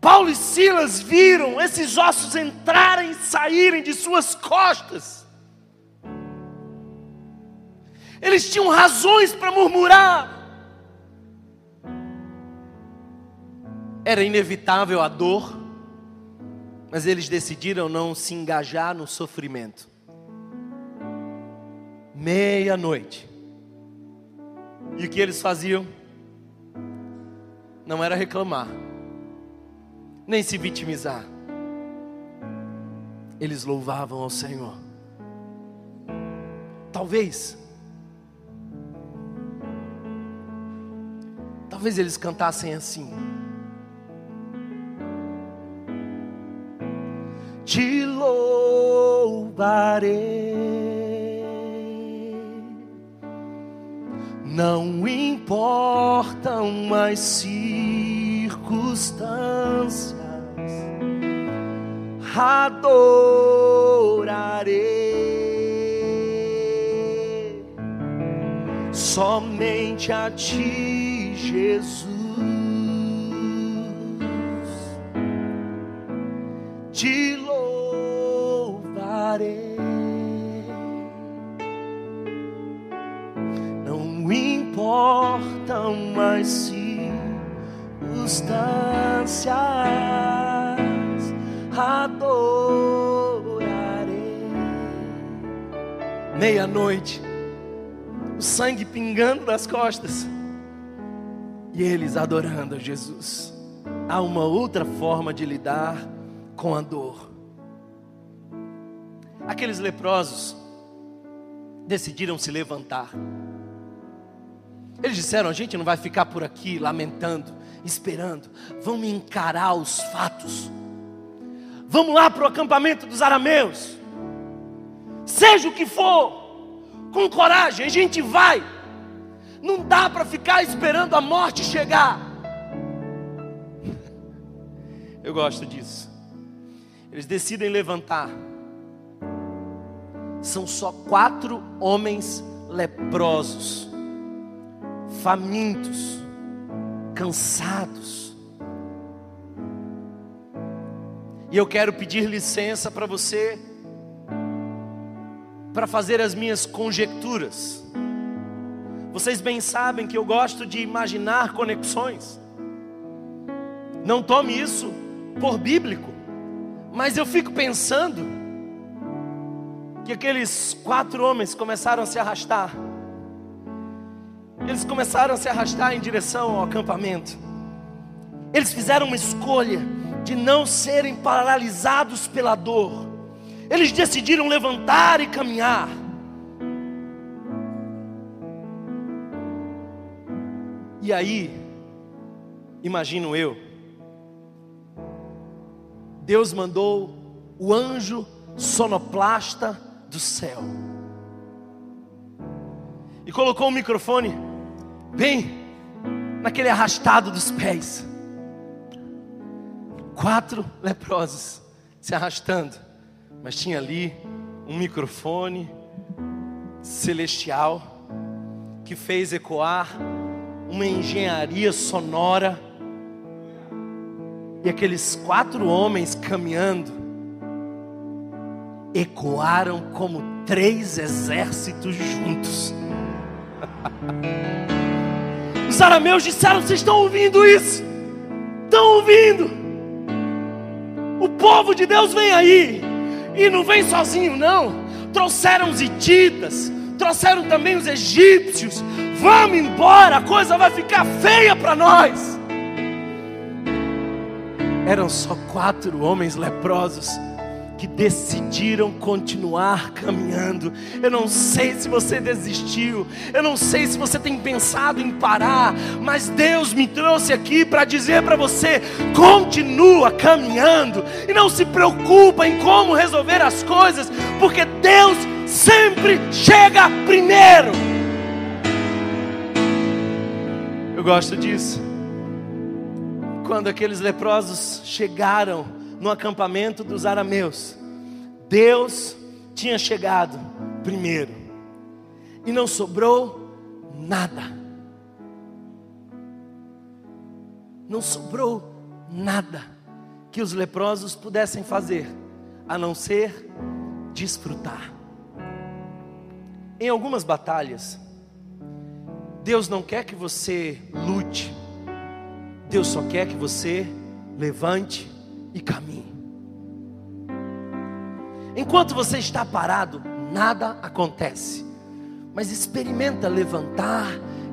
S2: Paulo e Silas viram esses ossos entrarem e saírem de suas costas. Eles tinham razões para murmurar. Era inevitável a dor, mas eles decidiram não se engajar no sofrimento. Meia-noite. E o que eles faziam? Não era reclamar, nem se vitimizar. Eles louvavam ao Senhor. Talvez, talvez eles cantassem assim. Te louvarei Não importam as circunstâncias, adorarei somente a Ti, Jesus. Te louvarei. importam as circunstâncias, adorarei. Meia-noite, o sangue pingando das costas, e eles adorando a Jesus. Há uma outra forma de lidar com a dor. Aqueles leprosos decidiram se levantar. Eles disseram: a gente não vai ficar por aqui lamentando, esperando. Vamos encarar os fatos. Vamos lá para o acampamento dos arameus. Seja o que for, com coragem, a gente vai. Não dá para ficar esperando a morte chegar. Eu gosto disso. Eles decidem levantar. São só quatro homens leprosos famintos, cansados. E eu quero pedir licença para você, para fazer as minhas conjecturas. Vocês bem sabem que eu gosto de imaginar conexões. Não tome isso por bíblico, mas eu fico pensando que aqueles quatro homens começaram a se arrastar eles começaram a se arrastar em direção ao acampamento. Eles fizeram uma escolha de não serem paralisados pela dor. Eles decidiram levantar e caminhar. E aí, imagino eu, Deus mandou o anjo sonoplasta do céu e colocou o microfone bem naquele arrastado dos pés. Quatro leprosos se arrastando, mas tinha ali um microfone celestial que fez ecoar uma engenharia sonora. E aqueles quatro homens caminhando ecoaram como três exércitos juntos. Os arameus disseram: Vocês estão ouvindo isso? Estão ouvindo? O povo de Deus vem aí, e não vem sozinho, não. Trouxeram os hititas, trouxeram também os egípcios. Vamos embora, a coisa vai ficar feia para nós. Eram só quatro homens leprosos que decidiram continuar caminhando. Eu não sei se você desistiu, eu não sei se você tem pensado em parar, mas Deus me trouxe aqui para dizer para você: continua caminhando e não se preocupa em como resolver as coisas, porque Deus sempre chega primeiro. Eu gosto disso. Quando aqueles leprosos chegaram no acampamento dos arameus, Deus tinha chegado primeiro e não sobrou nada. Não sobrou nada que os leprosos pudessem fazer a não ser desfrutar. Em algumas batalhas, Deus não quer que você lute, Deus só quer que você levante e caminhe. Enquanto você está parado, nada acontece. Mas experimenta levantar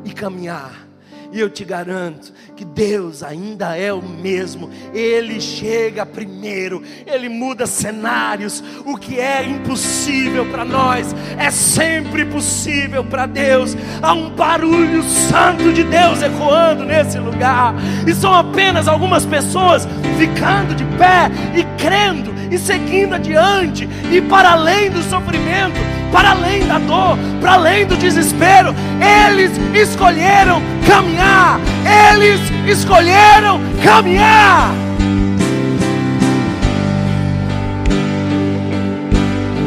S2: e caminhar. E eu te garanto que Deus ainda é o mesmo. Ele chega primeiro, ele muda cenários. O que é impossível para nós é sempre possível para Deus. Há um barulho santo de Deus ecoando nesse lugar. E são apenas algumas pessoas ficando de pé e crendo e seguindo adiante e para além do sofrimento, para além da dor, para além do desespero. Eles escolheram caminhar. Eles escolheram caminhar.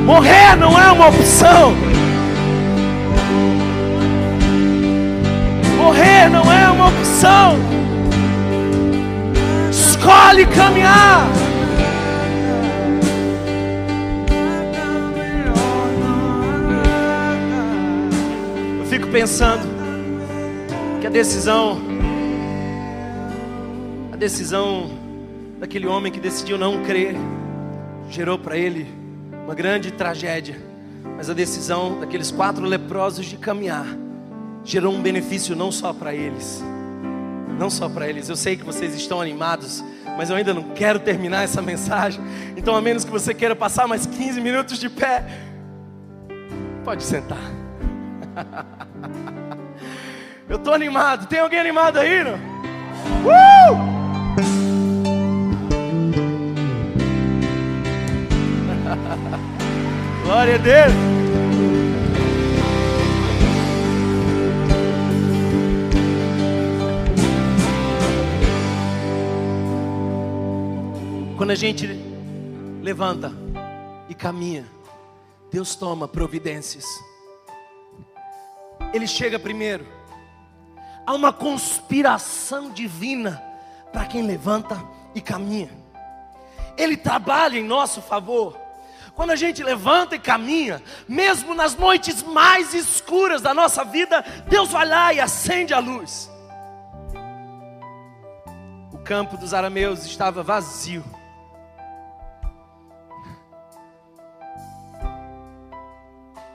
S2: Morrer não é uma opção. Morrer não é uma opção. Escolhe caminhar. Pensando que a decisão, a decisão daquele homem que decidiu não crer, gerou para ele uma grande tragédia. Mas a decisão daqueles quatro leprosos de caminhar gerou um benefício não só para eles, não só para eles. Eu sei que vocês estão animados, mas eu ainda não quero terminar essa mensagem. Então, a menos que você queira passar mais 15 minutos de pé, pode sentar. Eu estou animado. Tem alguém animado aí? Não? Uh! Glória a Deus. Quando a gente levanta e caminha, Deus toma providências. Ele chega primeiro. Há uma conspiração divina para quem levanta e caminha. Ele trabalha em nosso favor. Quando a gente levanta e caminha, mesmo nas noites mais escuras da nossa vida, Deus vai lá e acende a luz. O campo dos arameus estava vazio.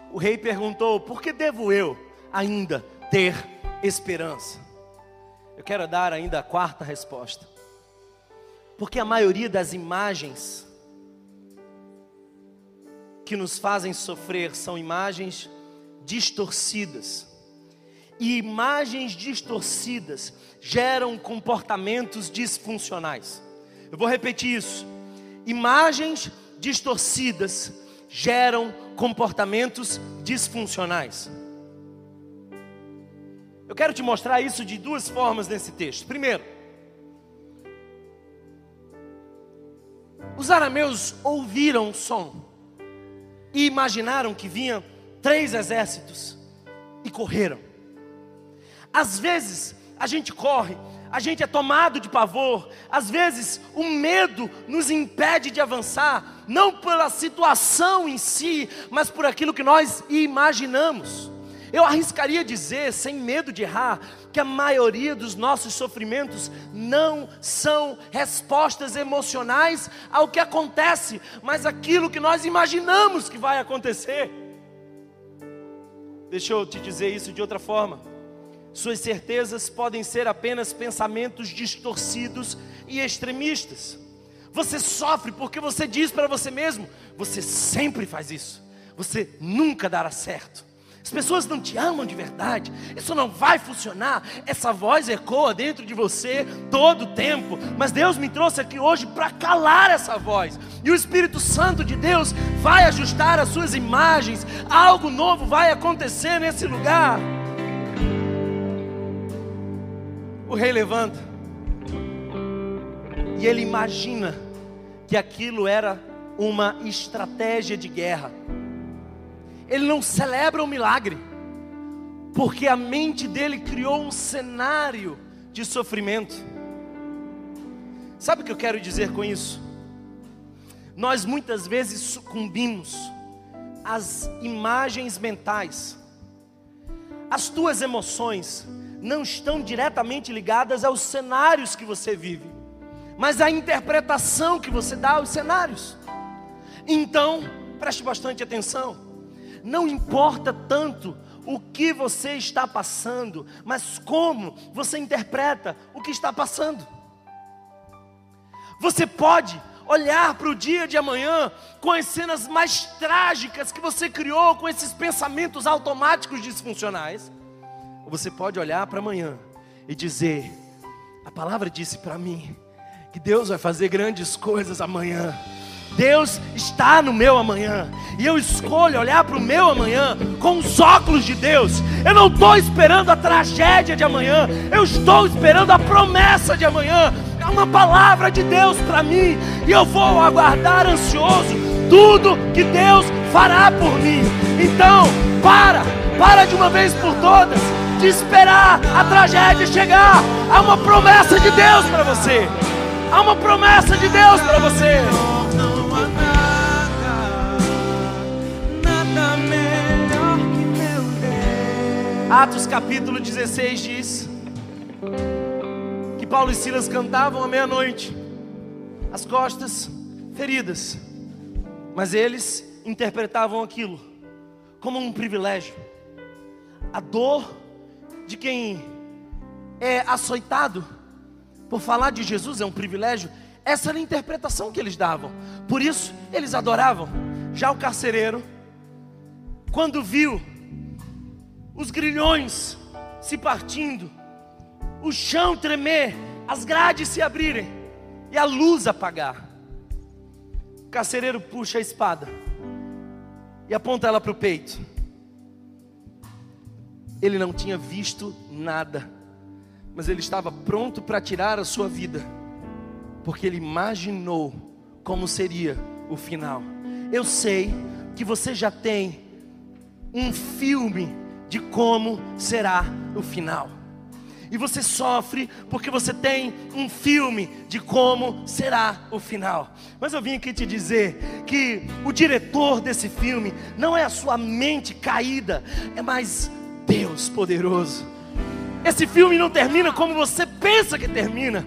S2: O rei perguntou: Por que devo eu ainda ter esperança? Eu quero dar ainda a quarta resposta. Porque a maioria das imagens que nos fazem sofrer são imagens distorcidas. E imagens distorcidas geram comportamentos disfuncionais. Eu vou repetir isso. Imagens distorcidas geram comportamentos disfuncionais. Eu quero te mostrar isso de duas formas nesse texto. Primeiro, os arameus ouviram o som e imaginaram que vinham três exércitos e correram. Às vezes a gente corre, a gente é tomado de pavor, às vezes o medo nos impede de avançar, não pela situação em si, mas por aquilo que nós imaginamos. Eu arriscaria dizer, sem medo de errar, que a maioria dos nossos sofrimentos não são respostas emocionais ao que acontece, mas aquilo que nós imaginamos que vai acontecer. Deixa eu te dizer isso de outra forma. Suas certezas podem ser apenas pensamentos distorcidos e extremistas. Você sofre porque você diz para você mesmo: você sempre faz isso, você nunca dará certo. As pessoas não te amam de verdade, isso não vai funcionar. Essa voz ecoa dentro de você todo o tempo, mas Deus me trouxe aqui hoje para calar essa voz, e o Espírito Santo de Deus vai ajustar as suas imagens, algo novo vai acontecer nesse lugar. O rei levanta, e ele imagina que aquilo era uma estratégia de guerra. Ele não celebra o milagre, porque a mente dele criou um cenário de sofrimento. Sabe o que eu quero dizer com isso? Nós muitas vezes sucumbimos às imagens mentais. As tuas emoções não estão diretamente ligadas aos cenários que você vive mas a interpretação que você dá aos cenários. Então, preste bastante atenção. Não importa tanto o que você está passando, mas como você interpreta o que está passando. Você pode olhar para o dia de amanhã com as cenas mais trágicas que você criou, com esses pensamentos automáticos disfuncionais, ou você pode olhar para amanhã e dizer: A palavra disse para mim que Deus vai fazer grandes coisas amanhã. Deus está no meu amanhã. E eu escolho olhar para o meu amanhã com os óculos de Deus. Eu não estou esperando a tragédia de amanhã. Eu estou esperando a promessa de amanhã. É uma palavra de Deus para mim. E eu vou aguardar ansioso tudo que Deus fará por mim. Então, para, para de uma vez por todas de esperar a tragédia chegar. Há uma promessa de Deus para você. Há uma promessa de Deus para você. Atos capítulo 16 diz que Paulo e Silas cantavam à meia-noite, as costas feridas, mas eles interpretavam aquilo como um privilégio. A dor de quem é açoitado por falar de Jesus é um privilégio. Essa era a interpretação que eles davam. Por isso, eles adoravam. Já o carcereiro, quando viu os grilhões se partindo, o chão tremer, as grades se abrirem e a luz apagar, o carcereiro puxa a espada e aponta ela para o peito. Ele não tinha visto nada mas ele estava pronto para tirar a sua vida, porque ele imaginou como seria o final. Eu sei que você já tem um filme de como será o final. E você sofre porque você tem um filme de como será o final. Mas eu vim aqui te dizer que o diretor desse filme não é a sua mente caída, é mais Deus poderoso esse filme não termina como você pensa que termina.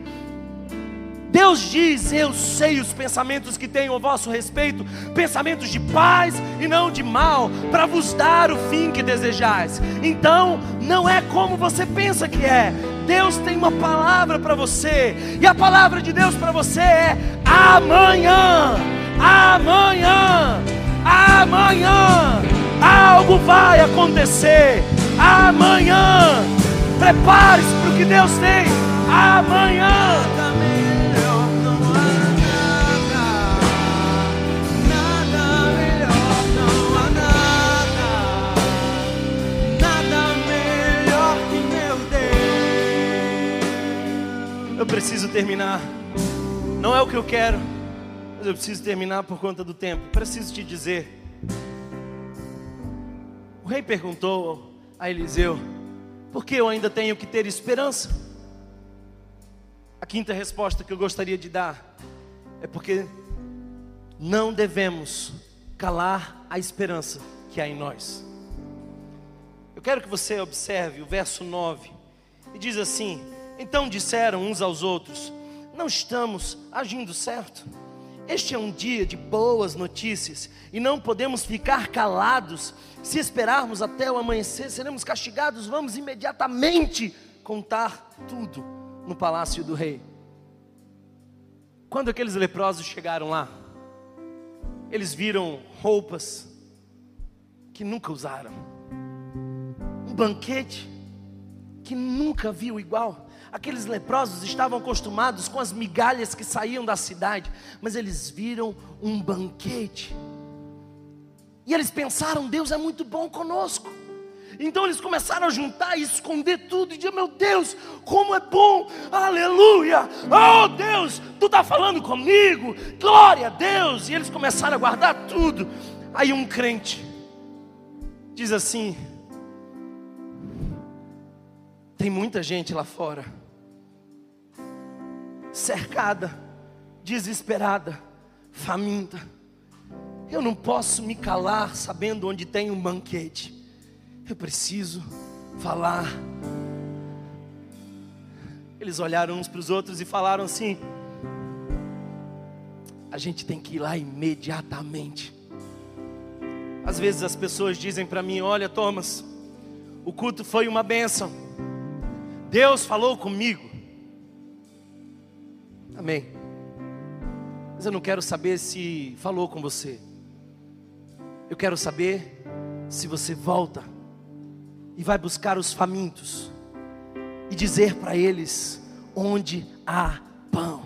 S2: Deus diz: Eu sei os pensamentos que tenho a vosso respeito, pensamentos de paz e não de mal, para vos dar o fim que desejais. Então, não é como você pensa que é. Deus tem uma palavra para você, e a palavra de Deus para você é: amanhã, amanhã, amanhã, algo vai acontecer. Amanhã Prepare-se para o que Deus tem amanhã. Eu preciso terminar. Não é o que eu quero, mas eu preciso terminar por conta do tempo. Preciso te dizer. O rei perguntou a Eliseu: porque eu ainda tenho que ter esperança. A quinta resposta que eu gostaria de dar é porque não devemos calar a esperança que há em nós. Eu quero que você observe o verso 9, e diz assim: Então disseram uns aos outros: Não estamos agindo certo. Este é um dia de boas notícias e não podemos ficar calados. Se esperarmos até o amanhecer, seremos castigados. Vamos imediatamente contar tudo no palácio do rei. Quando aqueles leprosos chegaram lá, eles viram roupas que nunca usaram, um banquete que nunca viu igual. Aqueles leprosos estavam acostumados com as migalhas que saíam da cidade, mas eles viram um banquete. E eles pensaram: Deus é muito bom conosco. Então eles começaram a juntar e esconder tudo e dizer: Meu Deus, como é bom, aleluia, oh Deus, tu está falando comigo, glória a Deus. E eles começaram a guardar tudo. Aí um crente diz assim: Tem muita gente lá fora, cercada, desesperada, faminta. Eu não posso me calar sabendo onde tem um banquete. Eu preciso falar. Eles olharam uns para os outros e falaram assim: a gente tem que ir lá imediatamente. Às vezes as pessoas dizem para mim: Olha, Thomas, o culto foi uma bênção. Deus falou comigo. Amém. Mas eu não quero saber se falou com você. Eu quero saber se você volta e vai buscar os famintos e dizer para eles onde há pão.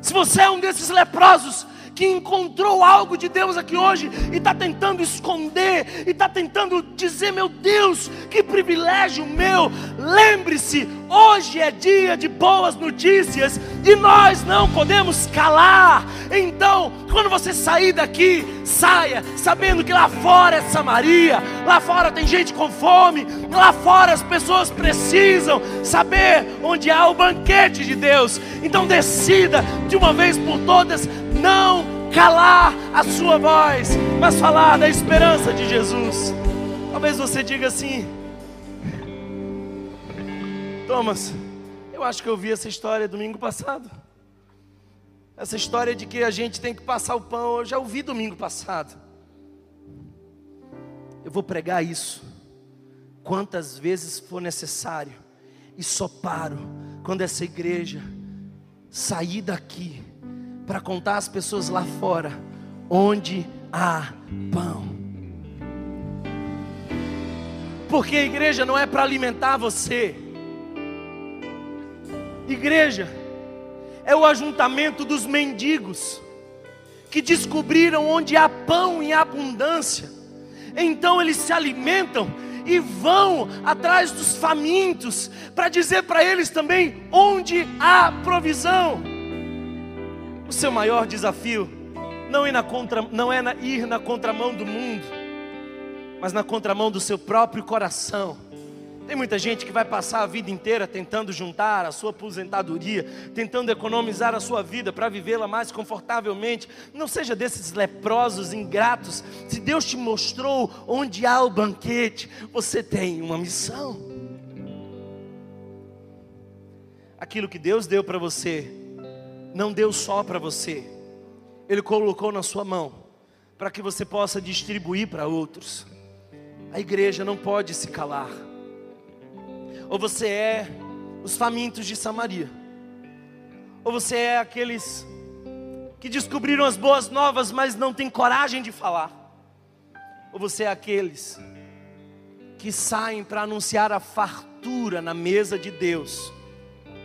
S2: Se você é um desses leprosos que encontrou algo de Deus aqui hoje e está tentando esconder, e está tentando dizer: Meu Deus, que privilégio meu. Lembre-se, hoje é dia de boas notícias e nós não podemos calar. Então, quando você sair daqui, saia sabendo que lá fora é Samaria, lá fora tem gente com fome, lá fora as pessoas precisam saber onde há o banquete de Deus. Então, decida de uma vez por todas não calar a sua voz, mas falar da esperança de Jesus. Talvez você diga assim: Thomas, eu acho que eu vi essa história domingo passado. Essa história de que a gente tem que passar o pão, eu já ouvi domingo passado. Eu vou pregar isso quantas vezes for necessário, e só paro quando essa igreja sair daqui para contar às pessoas lá fora onde há pão. Porque a igreja não é para alimentar você. Igreja é o ajuntamento dos mendigos que descobriram onde há pão em abundância. Então eles se alimentam e vão atrás dos famintos para dizer para eles também onde há provisão. O seu maior desafio não é, na contra, não é na, ir na contramão do mundo, mas na contramão do seu próprio coração. Tem muita gente que vai passar a vida inteira tentando juntar a sua aposentadoria, tentando economizar a sua vida para vivê-la mais confortavelmente. Não seja desses leprosos ingratos. Se Deus te mostrou onde há o banquete, você tem uma missão. Aquilo que Deus deu para você não deu só para você, Ele colocou na sua mão, para que você possa distribuir para outros. A igreja não pode se calar. Ou você é os famintos de Samaria, ou você é aqueles que descobriram as boas novas, mas não tem coragem de falar, ou você é aqueles que saem para anunciar a fartura na mesa de Deus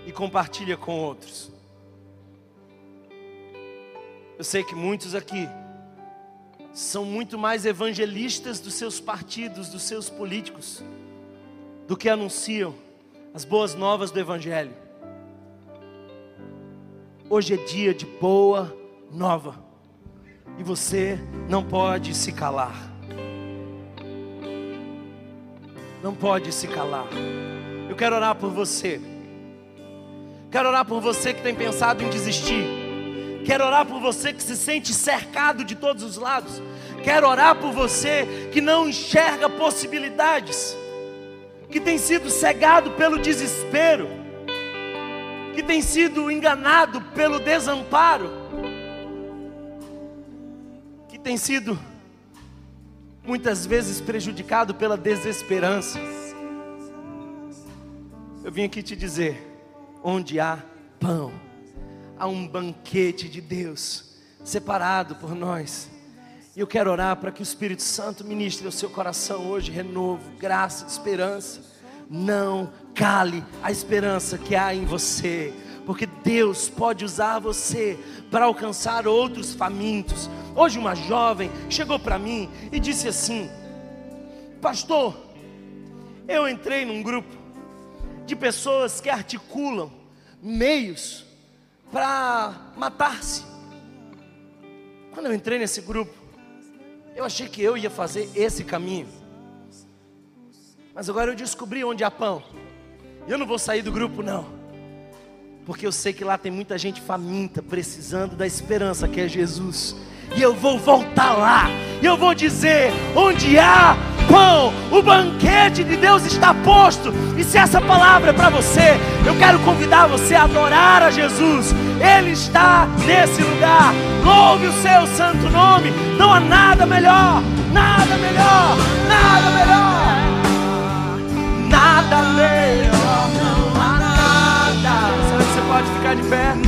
S2: e compartilha com outros. Eu sei que muitos aqui são muito mais evangelistas dos seus partidos, dos seus políticos, do que anunciam as boas novas do Evangelho. Hoje é dia de boa nova, e você não pode se calar. Não pode se calar. Eu quero orar por você. Quero orar por você que tem pensado em desistir Quero orar por você que se sente cercado de todos os lados. Quero orar por você que não enxerga possibilidades, que tem sido cegado pelo desespero, que tem sido enganado pelo desamparo, que tem sido muitas vezes prejudicado pela desesperança. Eu vim aqui te dizer: onde há pão. Há um banquete de Deus separado por nós. E eu quero orar para que o Espírito Santo ministre ao seu coração hoje renovo, graça, esperança. Não cale a esperança que há em você, porque Deus pode usar você para alcançar outros famintos. Hoje uma jovem chegou para mim e disse assim: Pastor, eu entrei num grupo de pessoas que articulam meios para matar-se. Quando eu entrei nesse grupo, eu achei que eu ia fazer esse caminho. Mas agora eu descobri onde há pão. Eu não vou sair do grupo, não. Porque eu sei que lá tem muita gente faminta, precisando da esperança que é Jesus. E eu vou voltar lá. E eu vou dizer: onde há pão, o banquete de Deus está posto. E se essa palavra é para você, eu quero convidar você a adorar a Jesus. Ele está nesse lugar. Louve o seu santo nome. Não há nada melhor, nada melhor, nada melhor nada melhor, não há nada. Sabe que você pode ficar de pé?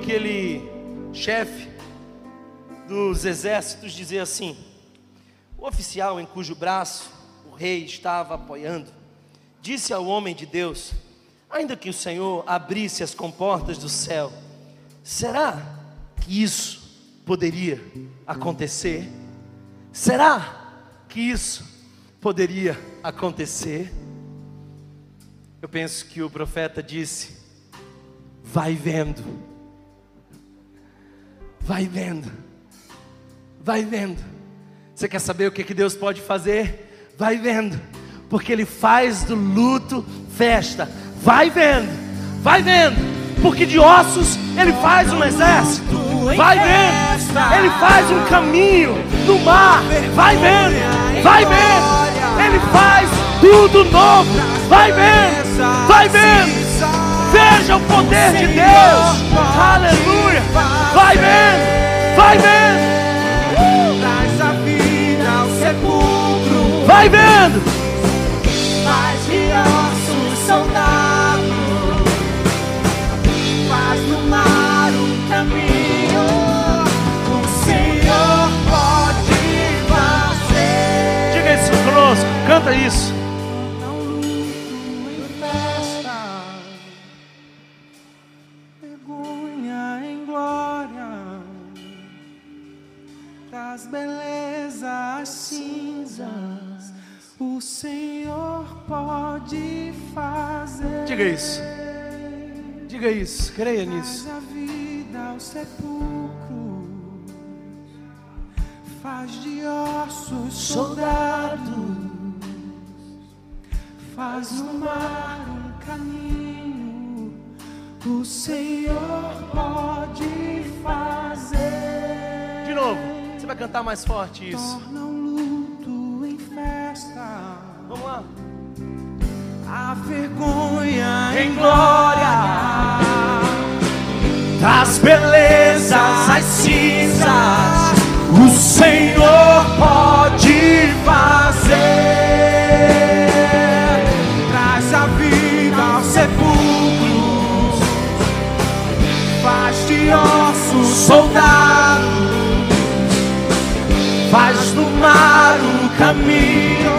S2: Aquele chefe dos exércitos dizer assim: o oficial em cujo braço o rei estava apoiando, disse ao homem de Deus: ainda que o Senhor abrisse as comportas do céu, será que isso poderia acontecer? Será que isso poderia acontecer? Eu penso que o profeta disse: vai vendo, vai vendo, vai vendo. Você quer saber o que, que Deus pode fazer? Vai vendo, porque Ele faz do luto festa. Vai vendo, vai vendo, porque de ossos Ele faz um exército. Vai vendo, Ele faz um caminho no mar. Vai vendo, vai vendo, Ele faz tudo novo. Vai vendo, vai vendo. Veja o poder de Deus. Aleluia. Vai vendo. Vai vendo.
S3: Traz a vida ao sepulcro.
S2: Vai vendo.
S3: Faz de ossos soldados. Faz do mar um caminho. O Senhor pode fazer.
S2: Diga isso conosco. Canta isso.
S3: O Senhor pode fazer.
S2: Diga isso. Diga isso. Creia nisso.
S3: A vida ao sepulcro, faz de ossos soldados, faz no mar um caminho. O Senhor pode fazer.
S2: De novo. Você vai cantar mais forte isso.
S3: Torna um
S2: Vamos lá.
S3: a vergonha em glória.
S2: Das belezas
S3: as cinzas, o Senhor pode fazer. Traz a vida aos sepulcros, faz de ossos soldados, faz do mar caminho.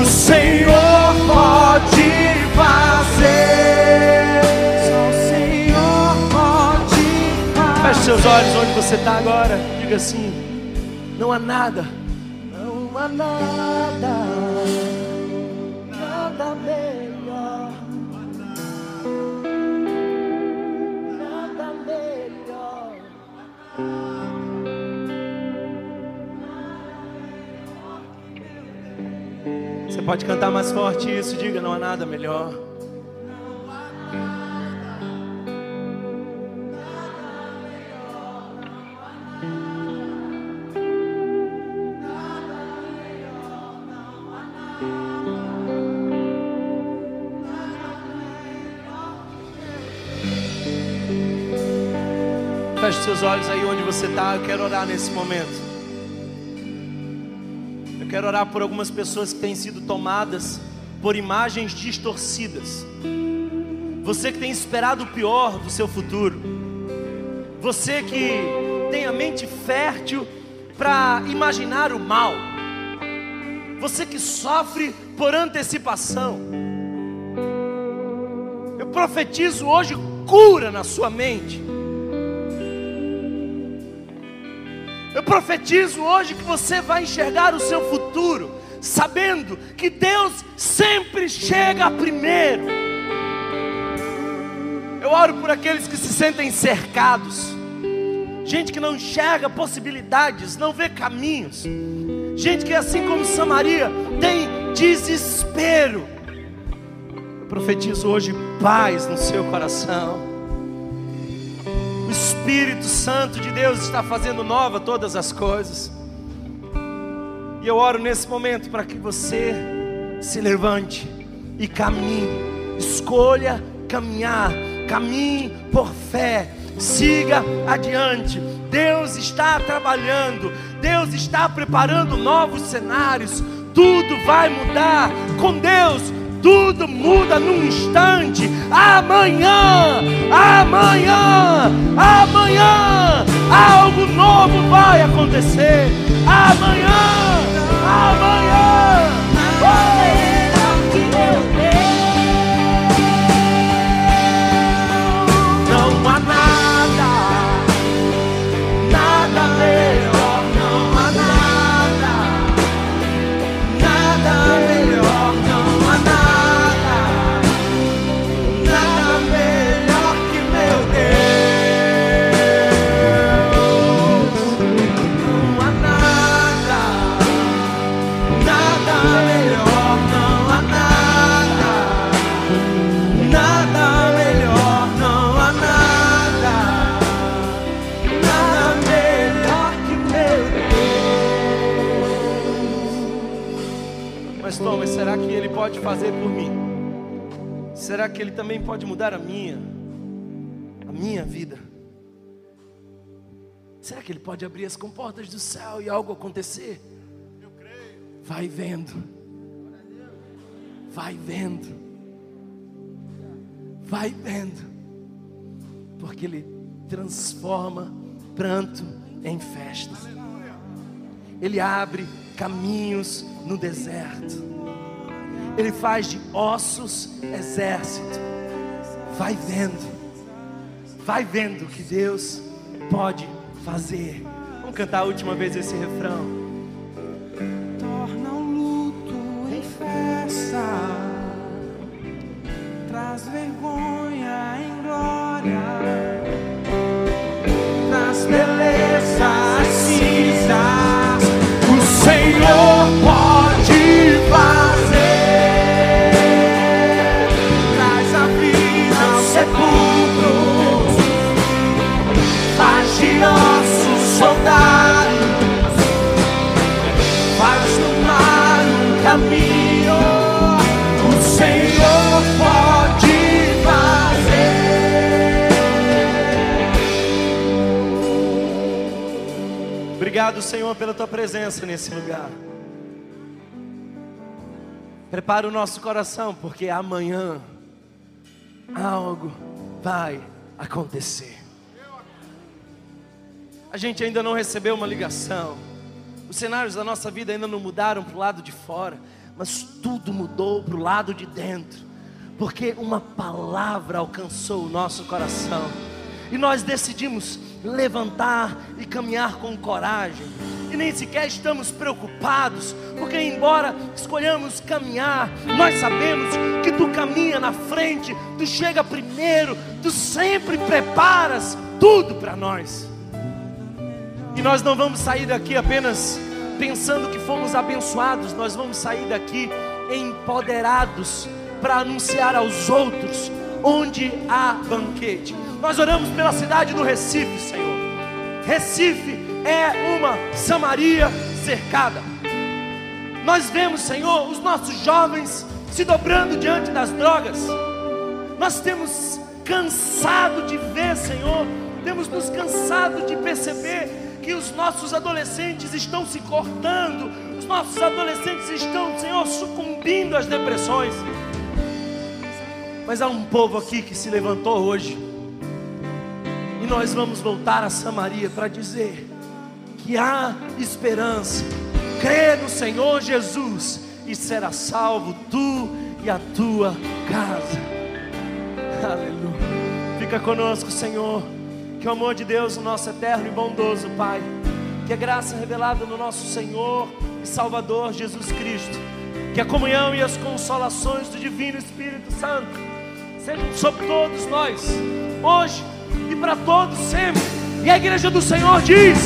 S3: O Senhor pode fazer. Só o Senhor pode fazer.
S2: Feche seus olhos onde você está agora. Diga assim: não há nada, não há nada, nada Você pode cantar mais forte isso, diga, não há nada melhor. Feche seus olhos aí onde você está. Eu quero orar nesse momento. Quero orar por algumas pessoas que têm sido tomadas por imagens distorcidas. Você que tem esperado o pior do seu futuro. Você que tem a mente fértil para imaginar o mal. Você que sofre por antecipação. Eu profetizo hoje cura na sua mente. Eu profetizo hoje que você vai enxergar o seu futuro, sabendo que Deus sempre chega primeiro. Eu oro por aqueles que se sentem cercados, gente que não enxerga possibilidades, não vê caminhos, gente que, assim como Samaria, tem desespero. Eu profetizo hoje paz no seu coração. O Espírito Santo de Deus está fazendo nova todas as coisas. E eu oro nesse momento para que você se levante e caminhe. Escolha caminhar, caminhe por fé. Siga adiante. Deus está trabalhando. Deus está preparando novos cenários. Tudo vai mudar com Deus tudo muda num instante. Amanhã, amanhã, amanhã, algo novo vai acontecer. Amanhã, amanhã. Oh! Fazer por mim? Será que ele também pode mudar a minha, a minha vida? Será que ele pode abrir as comportas do céu e algo acontecer? Vai vendo, vai vendo. Vai vendo, porque Ele transforma pranto em festa, Ele abre caminhos no deserto, Ele faz de ossos exército. Vai vendo, vai vendo que Deus pode fazer. Vamos cantar a última vez esse refrão.
S3: torna o luto em festa, traz vergonha em glória, traz beleza às cinzas. O Senhor
S2: Obrigado, Senhor, pela tua presença nesse lugar. Prepara o nosso coração, porque amanhã algo vai acontecer. A gente ainda não recebeu uma ligação. Os cenários da nossa vida ainda não mudaram para o lado de fora, mas tudo mudou para o lado de dentro, porque uma palavra alcançou o nosso coração e nós decidimos levantar e caminhar com coragem, e nem sequer estamos preocupados, porque embora escolhamos caminhar, nós sabemos que tu caminha na frente, tu chega primeiro, tu sempre preparas tudo para nós. E nós não vamos sair daqui apenas pensando que fomos abençoados, nós vamos sair daqui empoderados para anunciar aos outros onde há banquete. Nós oramos pela cidade do Recife, Senhor. Recife é uma Samaria cercada. Nós vemos, Senhor, os nossos jovens se dobrando diante das drogas. Nós temos cansado de ver, Senhor, temos nos cansado de perceber que os nossos adolescentes estão se cortando, os nossos adolescentes estão, Senhor, sucumbindo às depressões. Mas há um povo aqui que se levantou hoje, nós vamos voltar a Samaria para dizer que há esperança. Crê no Senhor Jesus e será salvo tu e a tua casa. Aleluia. Fica conosco, Senhor. Que o amor de Deus, o nosso eterno e bondoso Pai, que a graça revelada no nosso Senhor e Salvador Jesus Cristo, que a comunhão e as consolações do Divino Espírito Santo sejam sobre todos nós, hoje e para todos sempre. E a igreja do Senhor diz: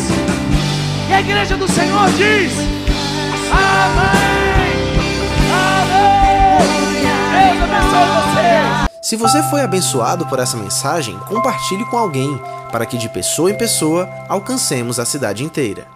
S2: E a igreja do Senhor diz: Amém! Amém! Deus abençoe você!
S1: Se você foi abençoado por essa mensagem, compartilhe com alguém, para que de pessoa em pessoa alcancemos a cidade inteira.